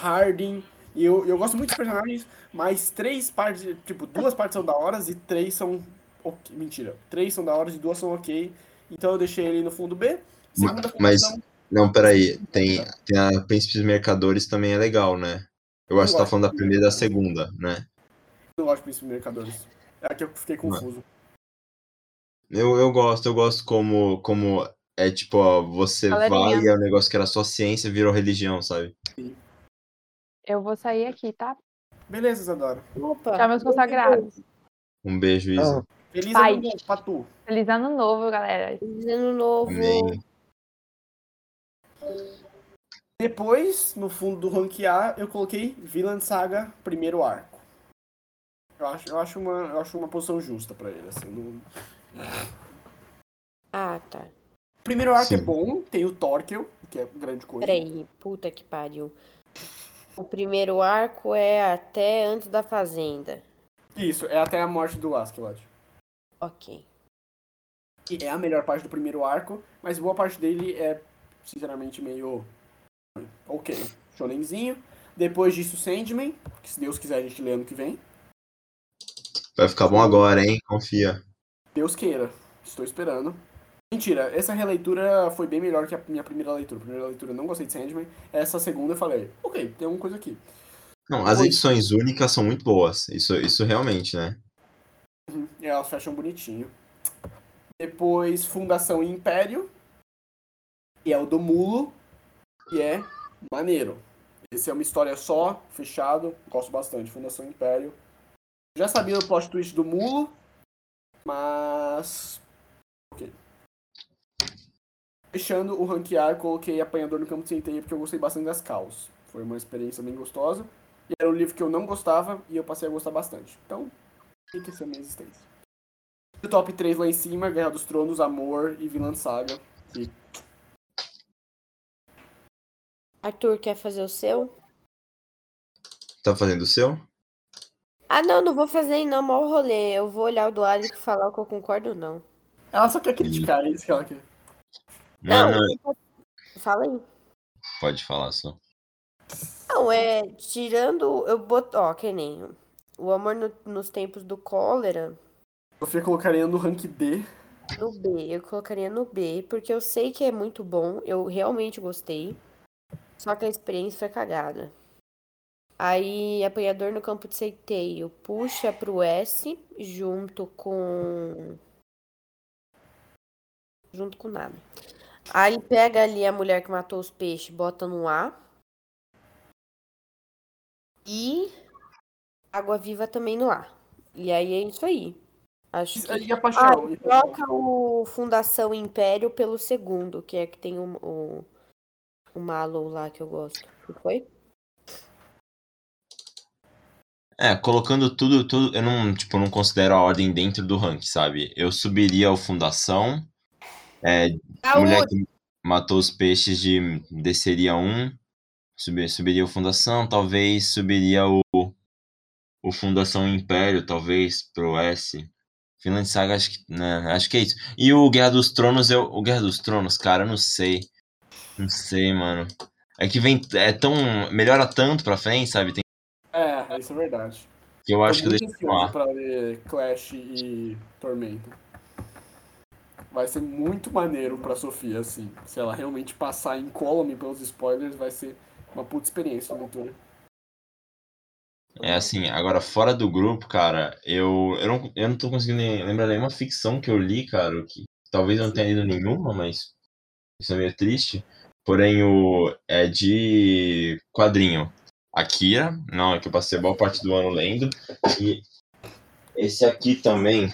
Harding. E eu, eu gosto muito dos personagens, mas três partes, tipo, duas partes são da hora e três são. ok. Mentira. Três são da hora e duas são ok. Então eu deixei ele no fundo B. Segunda Mas- fundação. Não, peraí. Tem, tem a Príncipes Mercadores também é legal, né? Eu acho que você tá falando da primeira e da segunda, né? Eu gosto de Príncipe Mercadores. É aqui eu fiquei confuso. Eu, eu gosto, eu gosto como, como é tipo, ó, você Galerinha. vai e é um negócio que era só ciência virou religião, sabe? Eu vou sair aqui, tá? Beleza, Isadora. Opa! Tchau, meus consagrados. Um beijo, Isa. Feliz Pai. ano novo, Patu. Feliz ano novo, galera. Feliz Ano novo. Amém. Depois, no fundo do rank A, eu coloquei Villain Saga, primeiro arco. Eu acho, eu acho, uma, eu acho uma posição justa pra ele. Assim, não- Ah, tá. O primeiro arco é Sim. bom, tem o Torkel, que é grande coisa. Peraí, puta que pariu. O primeiro arco é até antes da fazenda. Isso, é até a morte do Askeladd. Ok. Que é a melhor parte do primeiro arco, mas boa parte dele é, sinceramente, meio. Ok. Shonenzinho. Depois disso, Sandman, que se Deus quiser a gente lê ano que vem. Vai ficar bom agora, hein? Confia. Deus queira. Estou esperando. Mentira, essa releitura foi bem melhor que a minha primeira leitura. Primeira leitura eu não gostei de Sandman. Essa segunda eu falei, ok, tem alguma coisa aqui. Não, as Oi. edições únicas são muito boas. Isso, isso realmente, né? Uhum, E elas fecham bonitinho. Depois, Fundação e Império. E é o do Mulo. Que é maneiro. Esse é uma história só, fechado. Gosto bastante. Fundação e Império. Já sabia do plot twist do Mulo. Mas. Ok. Fechando o ranquear, coloquei Apanhador no Campo de Centeio porque eu gostei bastante das caos. Foi uma experiência bem gostosa. E era um livro que eu não gostava e eu passei a gostar bastante. Então, fica essa minha existência. O top 3 lá em cima, Guerra dos Tronos, Amor e Vinland Saga. E Arthur, quer fazer o seu? Tá fazendo o seu? Ah, não, não vou fazer não, mal rolê. Eu vou olhar o do Alex e falar o que eu concordo ou não. ela só quer criticar, é isso que ela quer. Não, não, Fala aí. pode falar só. Não, é. Tirando. Eu boto. Ó, que nem. O amor no- nos tempos do cólera. Sofia colocaria no rank D. No B, eu colocaria no B, porque eu sei que é muito bom, eu realmente gostei. Só que a experiência foi cagada. Aí, apanhador no campo de centeio puxa pro S junto com. Junto com nada. Aí pega ali a mulher que matou os peixes, bota no A. E água viva também no A. E aí é isso aí. Acho que. Paixão. Ah, troca o Fundação Império pelo segundo, que é que tem o, o, o Mallow lá que eu gosto. Que foi? É, colocando tudo, tudo, eu não, tipo, não considero a ordem dentro do rank, sabe? Eu subiria o Fundação, é, Ah, Mulher o- que matou os peixes de desceria um, subir, subiria o Fundação, talvez subiria o, o Fundação Império, talvez, pro S. Finland Saga, acho que, né, acho que é isso. E o Guerra dos Tronos, eu, o Guerra dos Tronos, cara, eu não sei. Não sei, mano. É que vem, é tão, melhora tanto pra frente, sabe? Tem, É, isso é verdade. que eu acho que Tô eu pra ler Clash e Tormenta. Vai ser muito maneiro pra Sofia, assim. Se ela realmente passar incólume pelos spoilers, vai ser uma puta experiência leitura. É assim, agora fora do grupo, cara, eu, eu, não, eu não tô conseguindo nem- lembrar nenhuma ficção que eu li, cara, que talvez eu não tenha lido nenhuma, mas isso é meio triste. Porém, o é de quadrinho. Akira, não, é que eu passei a boa parte do ano lendo. E esse aqui também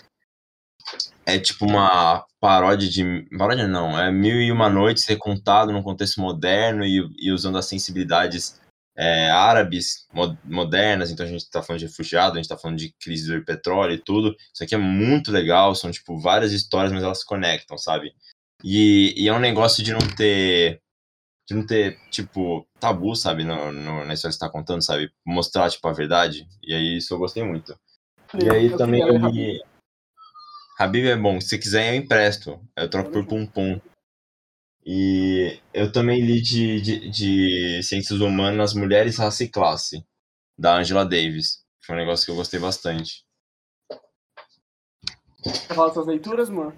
é tipo uma paródia de. Paródia não, é Mil e Uma Noites recontado num contexto moderno e, e usando as sensibilidades é, árabes mo- modernas, então a gente tá falando de refugiado, a gente tá falando de crise do petróleo e tudo. Isso aqui é muito legal, são tipo várias histórias, mas elas se conectam, sabe? E, e é um negócio de não ter de não ter, tipo, tabu, sabe, no, no, na história que você tá contando, sabe? Mostrar, tipo, a verdade. E aí isso eu gostei muito. E aí Eu também eu li. Habib é bom, se quiser eu empresto. Eu troco por Pum Pum. E eu também li de, de, de Ciências Humanas, Mulheres, Raça e Classe, da Angela Davis. Foi um negócio que eu gostei bastante. Quer falar suas leituras, amor?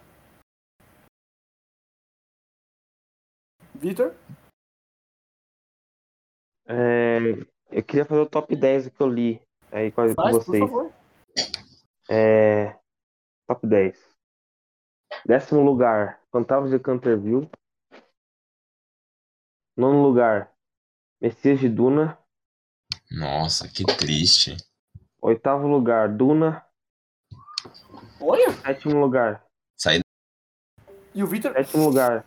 Vitor? É, eu queria fazer o top 10 que eu li aí com, com Faz, por vocês. favor. É, top 10. Décimo lugar, Fantasmas de Canterville. Nono lugar, Messias de Duna. Nossa, que triste. Oitavo lugar, Duna. Olha! Sétimo lugar, Saí E o Vitor? sétimo lugar,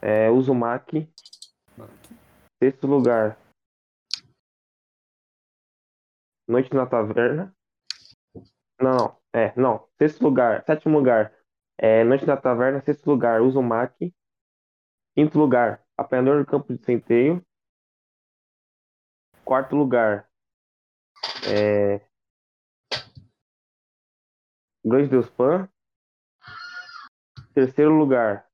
é, Uzumaki. Sexto lugar, Noite na Taverna. Não, é, não. Sexto lugar, sétimo lugar, é, Noite na Taverna. Sexto lugar, Uzumaki. Quinto lugar, Apanhador do Campo de Centeio. Quarto lugar, é, Grande Deus Pan. Terceiro lugar,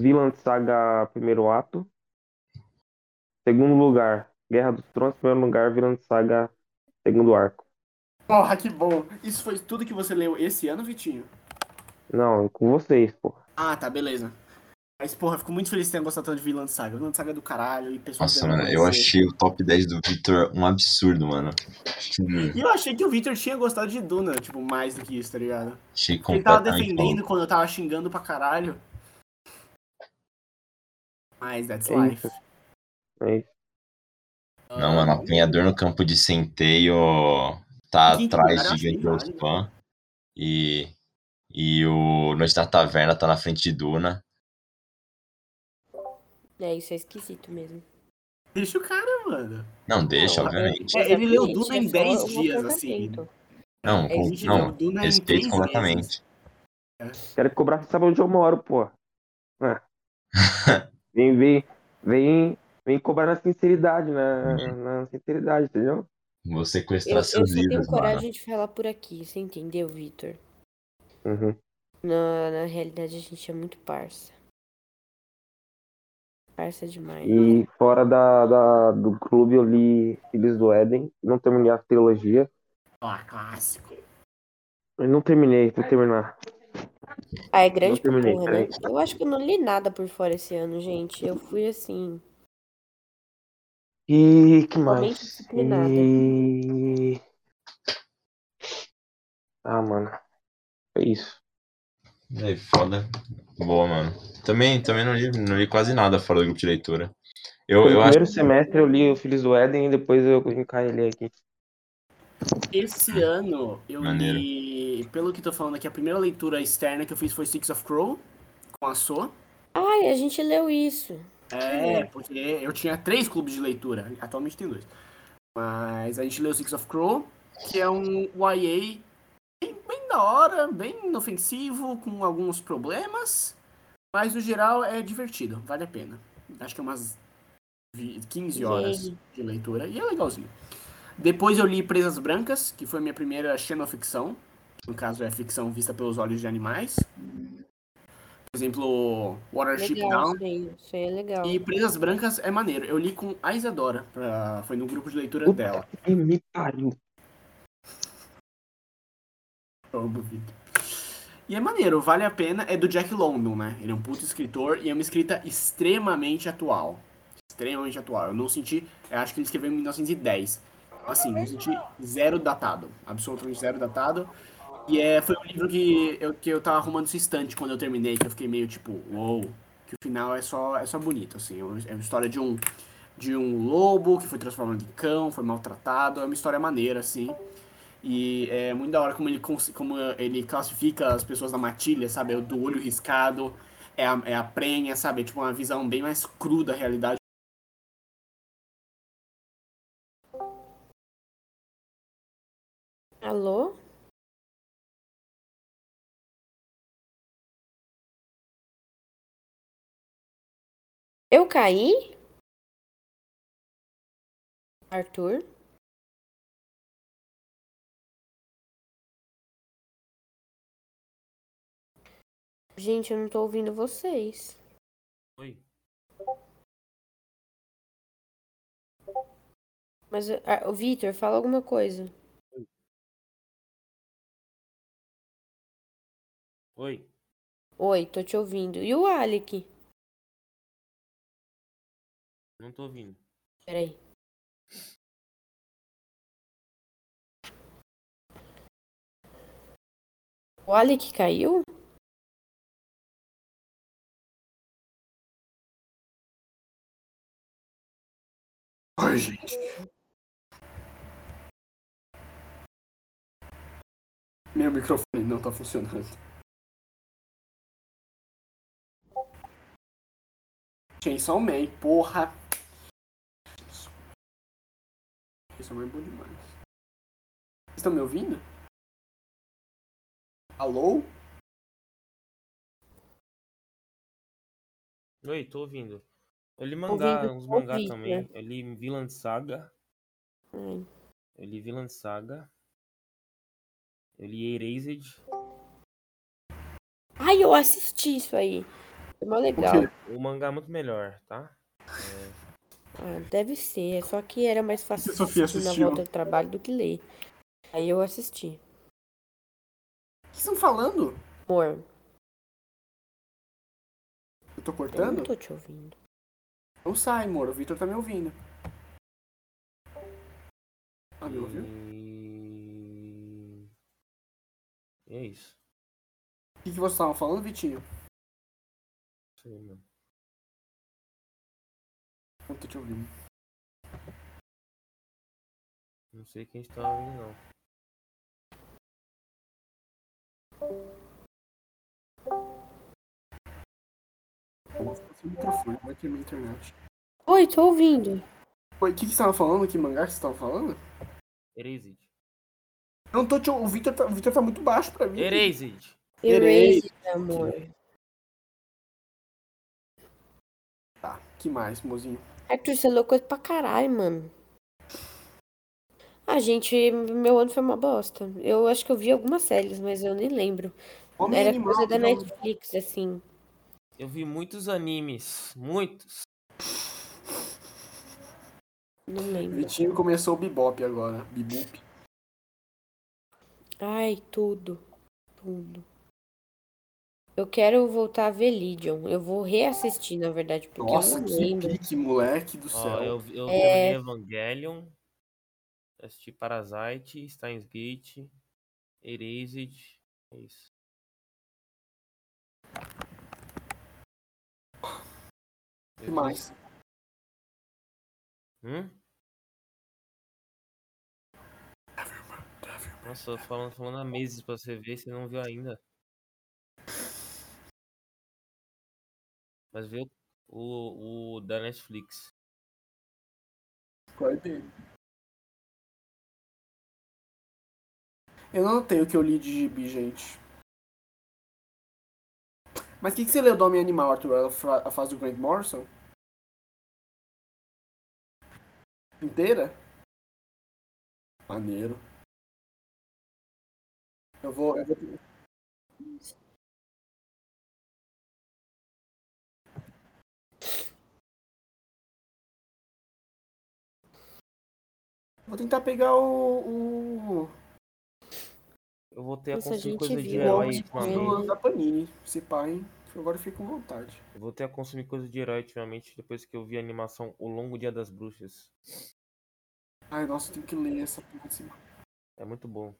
Vinland Saga Primeiro Ato. segundo lugar, Guerra dos Tronos, primeiro lugar, Vinland Saga, segundo arco. Porra, que bom. Isso foi tudo que você leu esse ano, Vitinho? Não, com vocês, pô. Ah, tá, beleza. Mas, porra, eu fico muito feliz que tenha gostado tanto de Vinland Saga. Vinland Saga é do caralho e pessoas... Nossa, mano, eu achei o top 10 do Victor um absurdo, mano. E eu achei que o Victor tinha gostado de Duna, tipo, mais do que isso, tá ligado? Achei Ele tava defendendo quando eu tava xingando pra caralho. Mas that's É life. isso. É isso. Não, mano, apanhador no campo de centeio tá Quinto atrás de achei Gangue válido. Pan. E, e o Noite da Taverna tá na frente de Duna. É, isso é esquisito mesmo. Deixa o cara, mano. Não, deixa, Não, obviamente. É, ele leu Duna em é só 10 um dias, assim. Não, É, com- não, Duna em respeito completamente. Quero cobrar, você sabe onde eu moro, pô. É. [laughs] Vem, vem, vem, vem cobrar na sinceridade, na, na sinceridade, entendeu? Vou Eu, sequestrar eu só seus tenho livros, mano. coragem de falar por aqui, você entendeu, Vitor? Uhum. Na, na realidade, a gente é muito parça. Parça demais. E fora da, da- do clube eu li Filhos do Éden, não terminei a trilogia. Ah, clássico. Eu não terminei, vou terminar. Ah, é grande pra porra, né? Eu acho que eu não li nada por fora esse ano, gente. Eu fui assim. E que mais? E... Ah, mano. É isso. É foda. Boa, mano. Também, também não, li, não li quase nada fora do grupo de leitura. Eu, No eu acho primeiro semestre eu li o Filhos do Éden e depois eu encailhei aqui. Esse ano eu Maneiro. li, pelo que tô falando aqui, a primeira leitura externa que eu fiz foi Six of Crow, com a So. Ai, a gente leu isso. É, porque eu tinha três clubes de leitura, atualmente tem dois. Mas a gente leu Six of Crow, que é um YA bem, bem da hora, bem inofensivo, com alguns problemas, mas no geral é divertido, vale a pena. Acho que é umas vi- 15 horas de leitura e é legalzinho. Depois eu li Presas Brancas, que foi minha primeira xenoficção. No caso, é ficção vista pelos olhos de animais. Por exemplo, Watership Legal, Down. aí é legal. E Presas Brancas é maneiro. Eu li com a Isadora. pra- Foi no grupo de leitura Puta dela. que me pariu. E é maneiro, vale a pena. É do Jack London, né? Ele é um puto escritor e é uma escrita extremamente atual. Extremamente atual. Eu não senti. Eu acho que ele escreveu em 1910. Assim, não senti zero datado. Absolutamente zero datado. E é, foi um livro que eu, que eu tava arrumando esse estante quando eu terminei, que eu fiquei meio tipo, uou. Que o final é só, é só bonito, assim. É uma é uma história de um, de um lobo que foi transformado em cão, foi maltratado. É uma história maneira, assim. E é muito da hora como ele, como ele classifica as pessoas da matilha, sabe? É Do olho riscado, é a, é a prenha, sabe? É tipo uma visão bem mais crua da realidade. Alô? Eu caí? Arthur? Gente, eu não tô ouvindo vocês. Oi. Mas, ah, o Vitor, fala alguma coisa. Oi. Oi, tô te ouvindo. E o Alec? Não tô ouvindo. Peraí. O Alec caiu? Ai, gente. Meu microfone não tá funcionando. Chainsaw Man, porra. Chainsaw Man é bom demais. Vocês estão me ouvindo? Alô? Oi, tô ouvindo. Eu li mangá, Ouvindo, uns mangá ouvi, também. Eu li Vinland Saga. Ai. Eu li Vinland Saga. Eu li Erased. Ai, eu assisti isso aí. Foi mó legal. O mangá é muito melhor, tá? É, Ah, deve ser. Só que era mais fácil assistir na assistiu? volta do trabalho do que ler. Aí eu assisti. O que vocês estão falando? Amor, Eu tô eu cortando? não tô te ouvindo. Não sai, amor. O Victor tá me ouvindo. Ah, me ouviu? E... e é isso. O que, que vocês estavam falando, Vitinho? Não sei, mano. Não tô te ouvindo. Não sei quem está ouvindo, não. Nossa, seu microfone, vai ter minha internet. Oi, tô ouvindo. Oi, o que, que você tava falando? Que mangá que você tava falando? Erased. Eu não tô te... O Victor tá... o Victor tá muito baixo pra mim. Erased. Erased, amor. Que mais, mozinho? Arthur, você é louco coisa pra caralho, mano. Ah, gente, meu ano foi uma bosta. Eu acho que eu vi algumas séries, mas eu nem lembro. Homem Era Animal, coisa da. Netflix, assim. Eu vi muitos animes. Muitos. Não lembro. Vitinho começou o Bebop agora. Bebop. Ai, tudo. Tudo. Eu quero voltar a ver Legion. Eu vou reassistir, na verdade, porque Nossa, eu não que lembro. pique, moleque do céu. Ó, eu, vi- eu É. Evangelion. Assisti Parasite, Steins Gate, Erased. É isso. O que mais? Hum? Nossa, eu tô falando, falando há meses pra você ver, você não viu ainda. Mas vê o, o, da Netflix. Qual é dele? Eu não tenho o que eu li de gibi, gente. Mas o que, que você leu do Homem Animal, Arthur? A fase do Grant Morrison? Inteira? Maneiro. Eu vou. Eu vou... Vou tentar pegar o. o... Eu a Nossa, a consumir coisa de herói ultimamente. do- da Panini. Se pai, agora eu fico com vontade. Eu voltei a consumir coisa de herói ultimamente depois que eu vi a animação O Longo Dia das Bruxas. Ai, nossa, eu tenho que ler essa porra assim. É muito bom.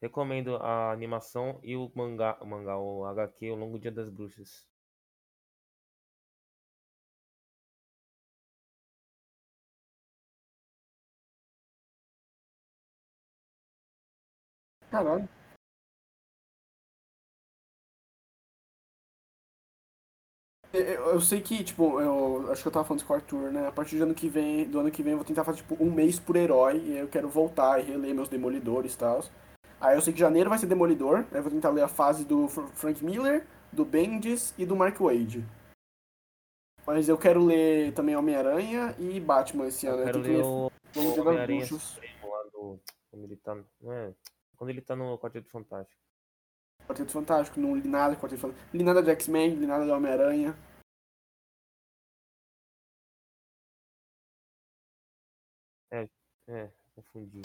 Recomendo a animação e o mangá, o mangá, o HQ, O Longo Dia das Bruxas. Caralho. Eu, eu- eu sei que, tipo, eu acho que eu tava falando isso com o Arthur, né? A partir do ano que vem, do ano que vem eu vou tentar fazer, tipo, um mês por herói. E aí eu quero voltar e reler meus Demolidores e tal. Aí eu sei que janeiro vai ser Demolidor. Aí eu vou tentar ler a fase do Fr- Frank Miller, do Bendis e do Mark Wade. Mas eu quero ler também Homem-Aranha e Batman esse ano. Eu Eu quero ler ler o, o Homem-Aranha do. Tá. Não é? Quando ele tá no Quarteto Fantástico. Quarteto Fantástico, não li nada de Quarteto Fantástico. Li nada de X-Men, li nada de Homem-Aranha. É, confundi.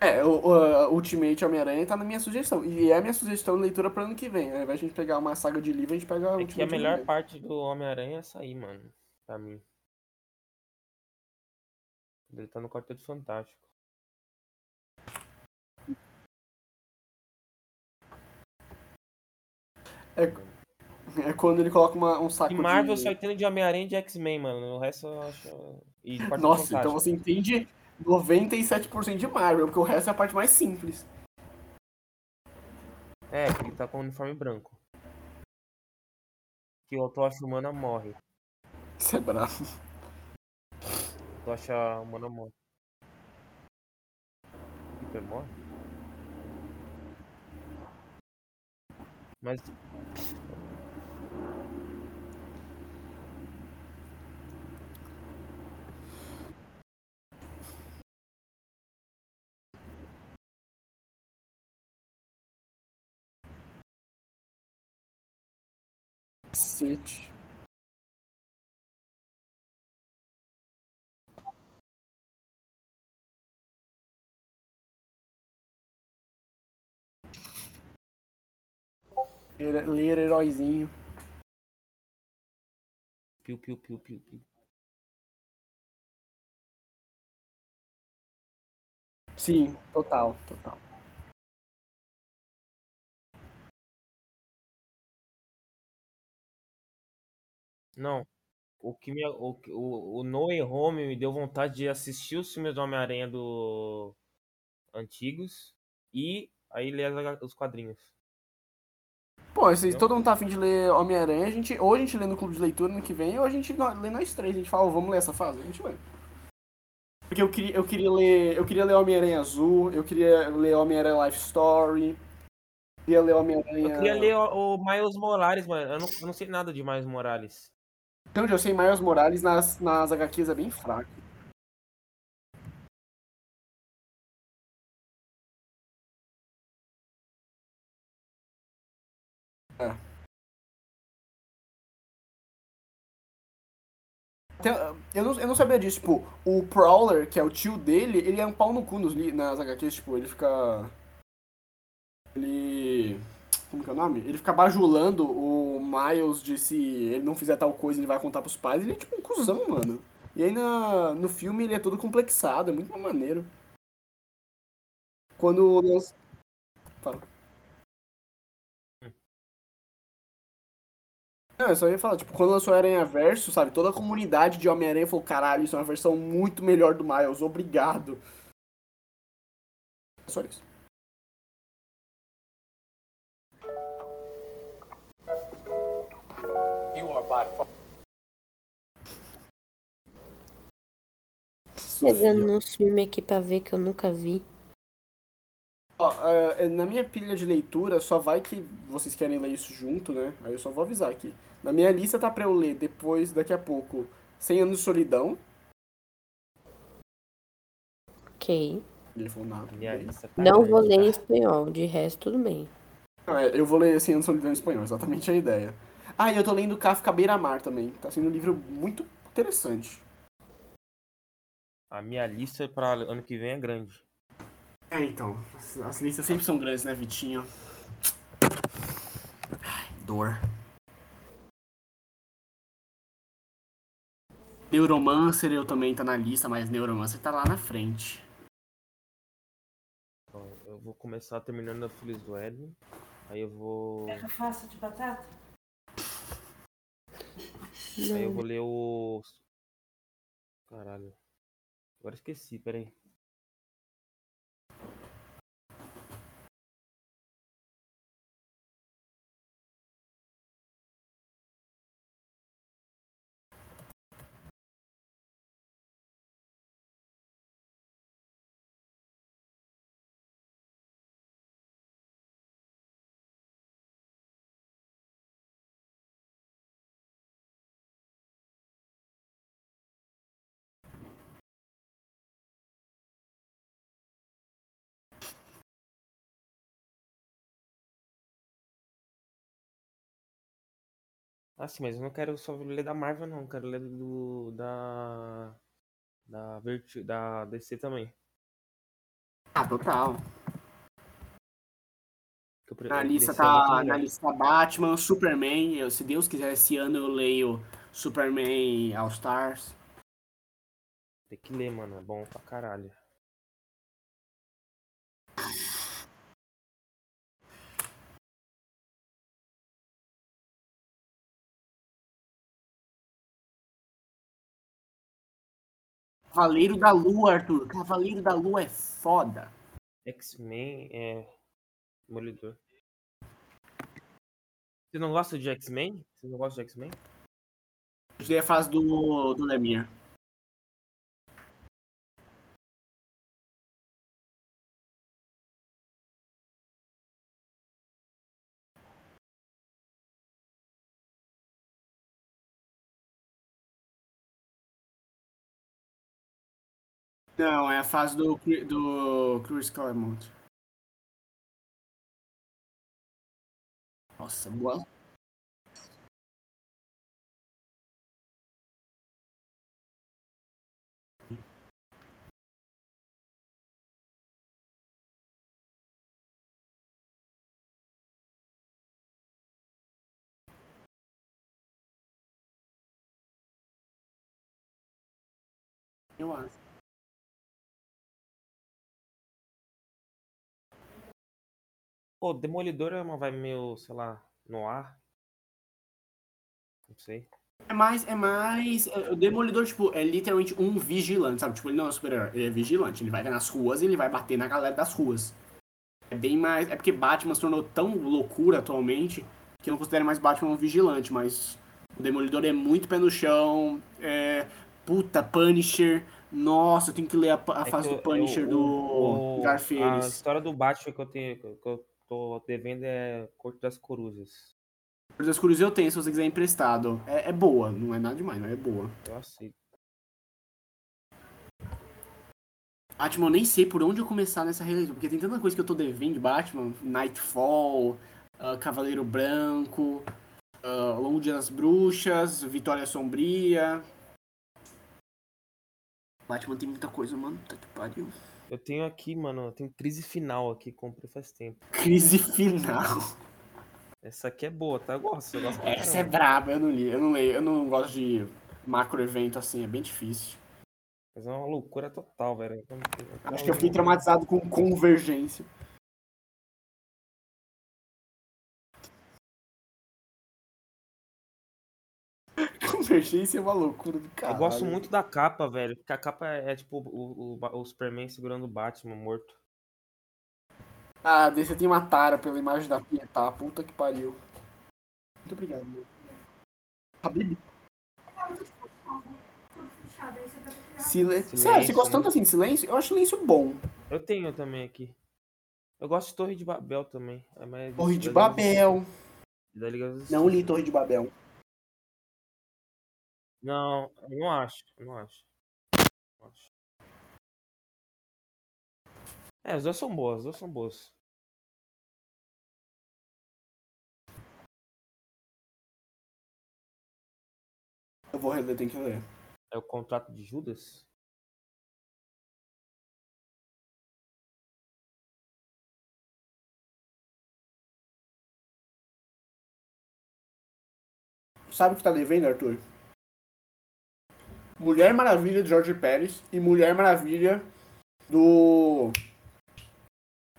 É, o, o a Ultimate Homem-Aranha tá na minha sugestão. E é a minha sugestão de leitura pro ano que vem. Ao invés de a gente pegar uma saga de livro, a gente pega É que a Ultimate melhor Homem-Aranha. parte do Homem-Aranha é sair, mano. Pra mim. Ele tá no Quarteto Fantástico. É quando ele coloca uma- um saco E Marvel de... só entende de Homem-Aranha e de X-Men, mano. O resto eu acho. Nossa, então Fantástico. você entende 97% de Marvel, porque o resto é a parte mais simples. É, que ele tá com o uniforme branco. Que o Tocha Humana morre. Isso é bravo. Tocha Humana morre. Peter morre? Mas. Cacete. Ler heróizinho. Piu, piu, piu, piu, piu. Sim, total, total. Não. O que me, o, o, o No Way Home me deu vontade de assistir os filmes do Homem-Aranha do antigos e aí ler os quadrinhos. Pô, se todo mundo tá afim de ler Homem-Aranha, a gente, ou a gente lê no clube de leitura no que vem, ou a gente lê nós três. A gente fala, "Ô, vamos ler essa fase, a gente lê. Porque eu queria, eu queria ler. Eu queria ler Homem-Aranha Azul, eu queria ler Homem-Aranha Life Story, eu queria ler Homem-Aranha. Eu queria ler o, o Miles Morales, mano. Eu não, eu não sei nada de Miles Morales. Então, eu sei Miles Morales nas, nas HQs é bem fraco. É. Tem- Eu não, eu não sabia disso, tipo, o Prowler, que é o tio dele, ele é um pau no cu nos, nas HQs, tipo, ele fica. Ele. Como que é o nome? Ele fica bajulando o Miles de se ele não fizer tal coisa, ele vai contar pros pais. Ele é tipo um cuzão, mano. E aí na, no filme ele é todo complexado, é muito maneiro. Quando nós. Fala. Não, eu só ia falar, tipo, quando lançou Aranha Verso, sabe, toda a comunidade de Homem-Aranha falou, caralho, isso é uma versão muito melhor do Miles, obrigado. Só isso. Pegando nos filmes aqui pra ver que eu nunca vi. Ó, é, é, na minha pilha de leitura, só vai que vocês querem ler isso junto, né? Aí eu só vou avisar aqui. Na minha lista tá pra eu ler depois, daqui a pouco, 100 Anos de Solidão. Ok. Tá Não vou ler em tá? espanhol, de resto tudo bem. É, eu vou ler 100 Anos de Solidão em espanhol, exatamente a ideia. Ah, e eu tô lendo Kafka Beira-Mar também. Tá sendo um livro muito interessante. A minha lista para ano que vem é grande. É, então. As, as listas sempre são grandes, né, Vitinho? Ai, dor. Neuromancer eu também tá na lista, mas Neuromancer tá lá na frente. Então, eu vou começar terminando a Filhos do. Aí eu vou. É que eu faço de batata? Aí eu vou ler o. Caralho. Agora esqueci, peraí. Ah, sim, mas eu não quero só ler da Marvel, não. Eu quero ler do. da. Da, Verti... da DC também. Ah, total. Que eu pre- Na lista é tá na lista Batman, Superman. Eu, se Deus quiser, esse ano eu leio Superman All Stars. Tem que ler, mano. É bom pra caralho. Cavaleiro da Lua, Arthur. Cavaleiro da Lua é foda. X-Men é. Demolidor. Você não gosta de X-Men? Você não gosta de X-Men? Eu dei a fase do, do Lemir. Não, é a fase do, do Chris Claremont. Nossa, boa. Eu acho. Pô, Demolidor é uma vibe meio, sei lá, no ar. Não sei. É mais, é mais. é, O Demolidor, tipo, é literalmente um vigilante, sabe? Tipo, ele não é um super-herói, ele é vigilante. Ele vai nas ruas e ele vai bater na galera das ruas. É bem mais. É porque Batman se tornou tão loucura atualmente que eu não considero mais Batman um vigilante, mas o Demolidor é muito pé no chão. É. Puta, Punisher. Nossa, eu tenho que ler a, a É fase do Punisher eu- do o- A Garfienes. história do Batman que eu, tenho, que eu tô devendo é Corte das Corujas. Por das Cruzes eu tenho, se você quiser emprestado. É, é boa, não é nada demais, mas é boa. Eu aceito. Batman, eu nem sei por onde eu começar nessa releitura, porque tem tanta coisa que eu tô devendo de Batman. Nightfall, ah, Cavaleiro Branco, ah, Longo Dia das Bruxas, Vitória Sombria. Batman tem muita coisa, mano. Tá que pariu. Eu tenho aqui, mano, eu tenho crise final aqui, comprei faz tempo. Crise final. Essa aqui é boa, tá? Eu gosto, eu gosto Essa é braba, eu não li, eu não leio, eu não gosto de macro evento assim, é bem difícil. Mas é uma loucura total, velho. Acho que eu fiquei traumatizado com convergência. Convergência é uma loucura do. Eu gosto muito da capa, velho. Porque a capa é, é tipo o, o, o Superman segurando o Batman morto. Ah, desse tem uma tara pela imagem da Pietá. Puta que pariu. Muito obrigado. meu. Habib. Silêncio. Sério, você gosta né? tanto assim de silêncio? Eu acho silêncio bom. Eu tenho também aqui. Eu gosto de Torre de Babel também. É Torre de Babel. Não li Torre de Babel. Não, não acho. Não acho. Não acho. É, as duas são boas, as duas são boas. Eu vou reler, tem que ler. É o contrato de Judas? Sabe o que tá devendo, Arthur? Mulher Maravilha de Jorge Pérez e Mulher Maravilha do.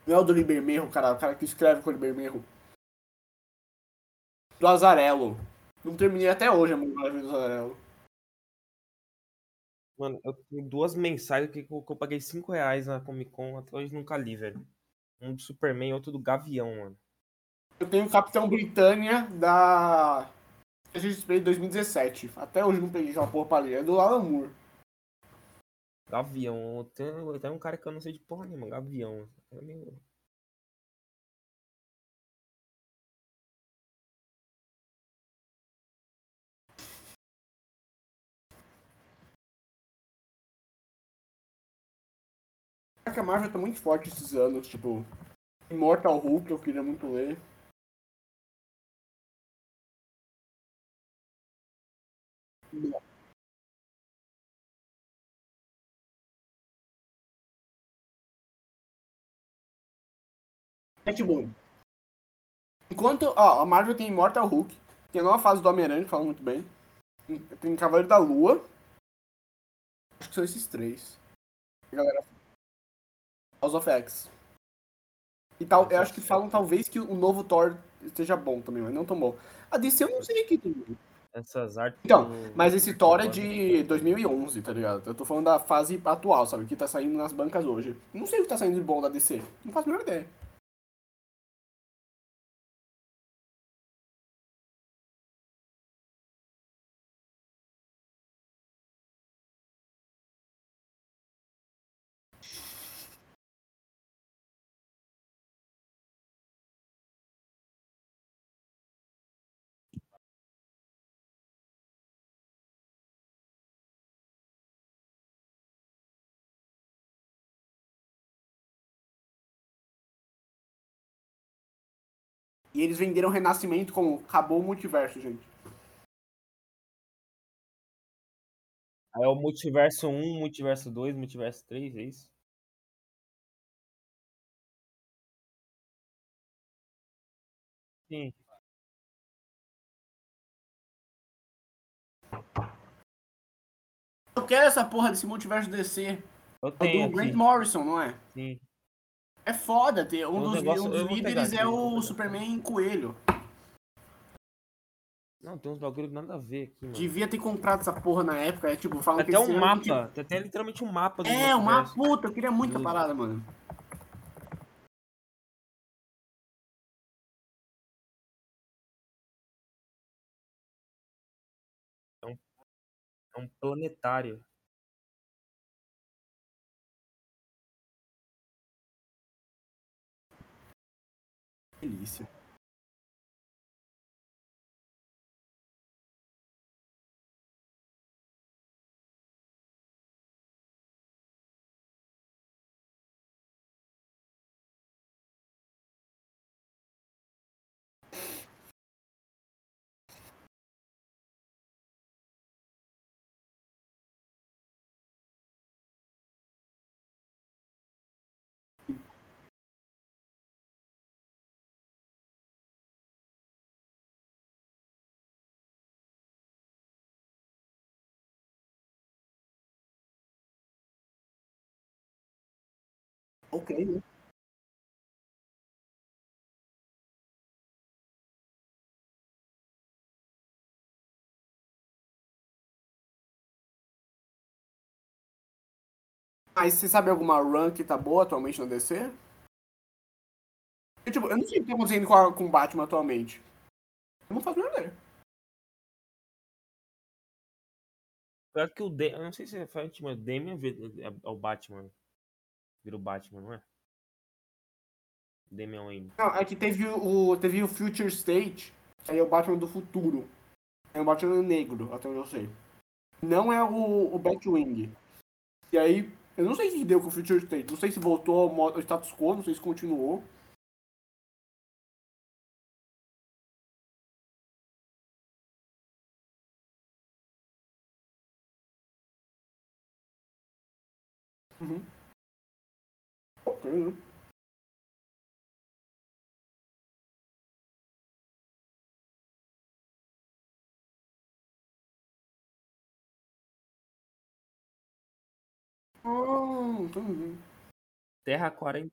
Não é o do Libermerro, cara. O cara que escreve com o Libermerro. Do Azarello. Não terminei até hoje a Mulher Maravilha do Azarello. Mano, eu tenho duas mensagens que eu, que eu paguei 5 reais na Comic Con, até hoje nunca li, velho. Um do Superman e outro do Gavião, mano. Eu tenho o Capitão Britânia da. XP de 2017. Até hoje não peguei aquela porra pra ler. É do Alan Moore. Gavião. Tem, tem um cara que eu não sei de porra nenhuma, Gavião. É Acho que a Marvel tá muito forte esses anos, tipo. Immortal Hulk, eu queria muito ler. É tipo. Enquanto. Ó, a Marvel tem Immortal Hulk, tem a nova fase do Homem-Aranha, que fala muito bem. Tem Cavaleiro da Lua. Acho que são esses três. Galera. House of X. E tal, eu acho que falam talvez que o novo Thor esteja bom também, mas não tão bom. A DC eu não sei que tem. Essas artes. Então, do- mas esse Thor é de 2011, tá ligado? Eu tô falando da fase atual, sabe? Que tá saindo nas bancas hoje. Não sei o que tá saindo de bom da DC. Não faço a menor ideia. E eles venderam Renascimento como acabou o multiverso, gente. Aí é o Multiverso 1, Multiverso 2, Multiverso 3, é isso? Sim. Eu quero essa porra desse multiverso DC. Eu É tenho do Grant. Morrison, não é? Sim. É foda ter. Um Um dos, negócio- um dos líderes é o. Superman Coelho. Não, tem uns bagulho nada a ver aqui, mano. Devia ter comprado essa porra na época. É tipo, falam Tem que até um mapa. Tem até literalmente um mapa do É, uma puta, eu queria muita Luz. parada, mano. É um planetário. Delícia. Ok? Mas você sabe alguma run que tá boa atualmente na DC? Eu, tipo, eu não sei o que tá acontecendo com, a, o Batman atualmente. Eu não faço ideia. Pior que o De... Eu não sei se é frente, mas o Damian vi- é é o Batman. Vira o Batman, não é? Damian Wayne. Não, é que teve o, teve o Future State, aí é o Batman do futuro. É o Batman negro, até onde eu sei. Não é o, o Batwing. E aí, eu não sei que deu com o Future State. Não sei se voltou ao status quo, não sei se continuou. Uhum. Ah, entendi. Terra 40.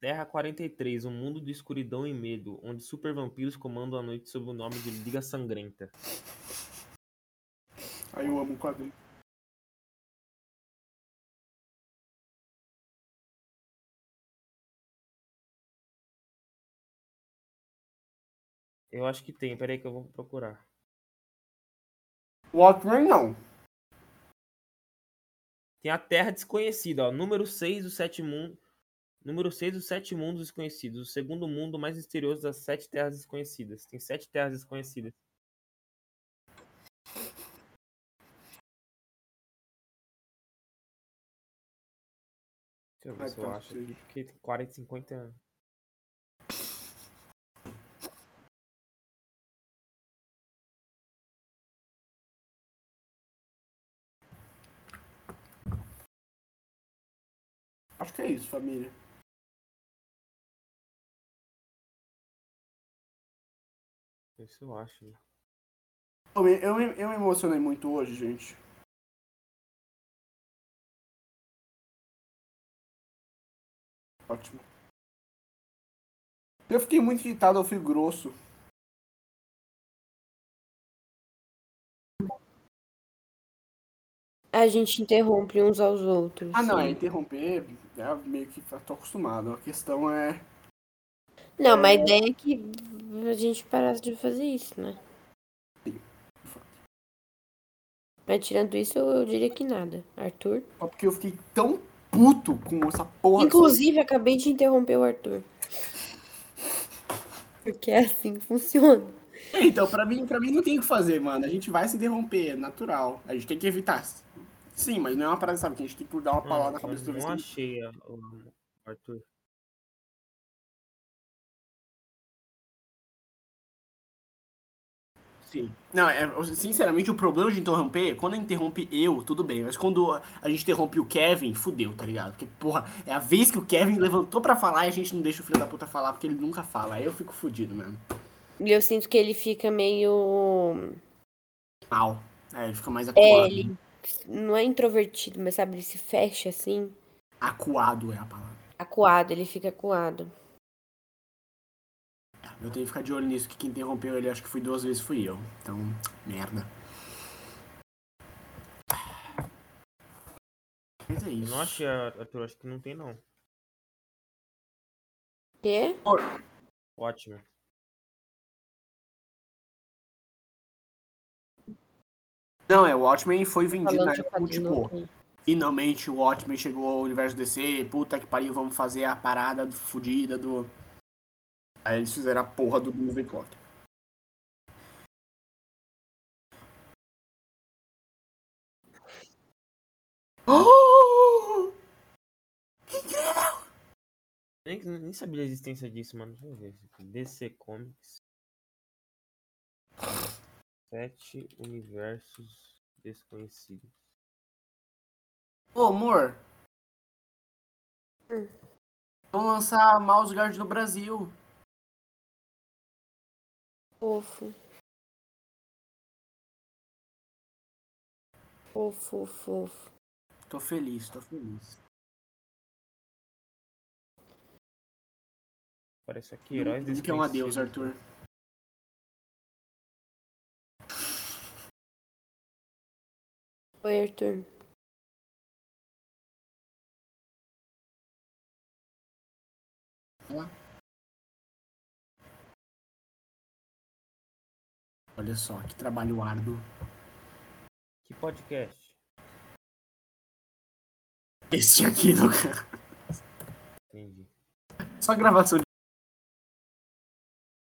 Terra 43, um mundo de escuridão e medo, onde super vampiros comandam a noite sob o nome de Liga Sangrenta. Aí eu amo o quadrinho. Eu acho que tem, peraí que eu vou procurar. Watchmen não. Tem a Terra Desconhecida, ó. Número 6 dos sete mundos. Número 6 dos sete mundos desconhecidos. O segundo mundo mais misterioso das sete terras desconhecidas. Tem sete terras desconhecidas. Deixa eu ver Ah, se eu tá, acho. Porque tem 40, 50 anos. Acho que é isso, família. Isso eu acho. né? Eu, me- eu, me- eu me emocionei muito hoje, gente. Ótimo. Eu fiquei muito irritado, eu fui grosso. A gente interrompe uns aos outros. Ah, não, é interromper, é meio que tô acostumado. A questão é. Não, mas a ideia é que a gente parasse de fazer isso, né? Mas tirando isso, eu, diria que nada. Arthur? Só porque eu fiquei tão puto com essa porra. Inclusive, acabei de interromper o Arthur. Porque é assim que funciona. Então, pra mim, pra mim não tem o que fazer, mano. A gente vai se interromper, é natural. A gente tem que evitar. Sim, mas não é uma parada, sabe? Que a gente tem que dar uma palavra na cabeça do não vestido. achei o Arthur. Sim. Não, é, sinceramente, o problema de interromper, quando interrompe eu, tudo bem. Mas quando a gente interrompe o Kevin, fudeu, tá ligado? Porque, porra, é a vez que o Kevin levantou pra falar e a gente não deixa o filho da puta falar porque ele nunca fala. Aí eu fico fudido mesmo. E eu sinto que ele fica meio. Mal. É, ele fica mais É, acuado. ele, Não é introvertido, mas sabe, ele se fecha assim. Acuado é a palavra. Acuado, ele fica acuado. Eu tenho que ficar de olho nisso, que quem interrompeu ele, acho que foi duas vezes, fui eu. Então, merda. Mas é Eu isso. não achei, Arthur, acho que não tem não. Quê? Ótimo. Não, é, o Watchmen foi vendido na de época, quadrinho. tipo, finalmente o Watchmen chegou ao universo DC, puta que pariu, vamos fazer a parada fodida do... Aí eles fizeram a porra do Movie Clock. Oh! Nem, nem sabia a existência disso, mano. Deixa eu ver. isso aqui. DC Comics. [laughs] Sete universos desconhecidos. Ô, amor. Hum. Vamos lançar Mouse Guard no Brasil. Fofo. Fofo, fofo. Tô feliz, tô feliz. Parece aqui, heróis Como que é um adeus. Arthur? Oi, Arthur. Olha só, que trabalho árduo. Que podcast? Esse aqui, no cara. Entendi. Só gravação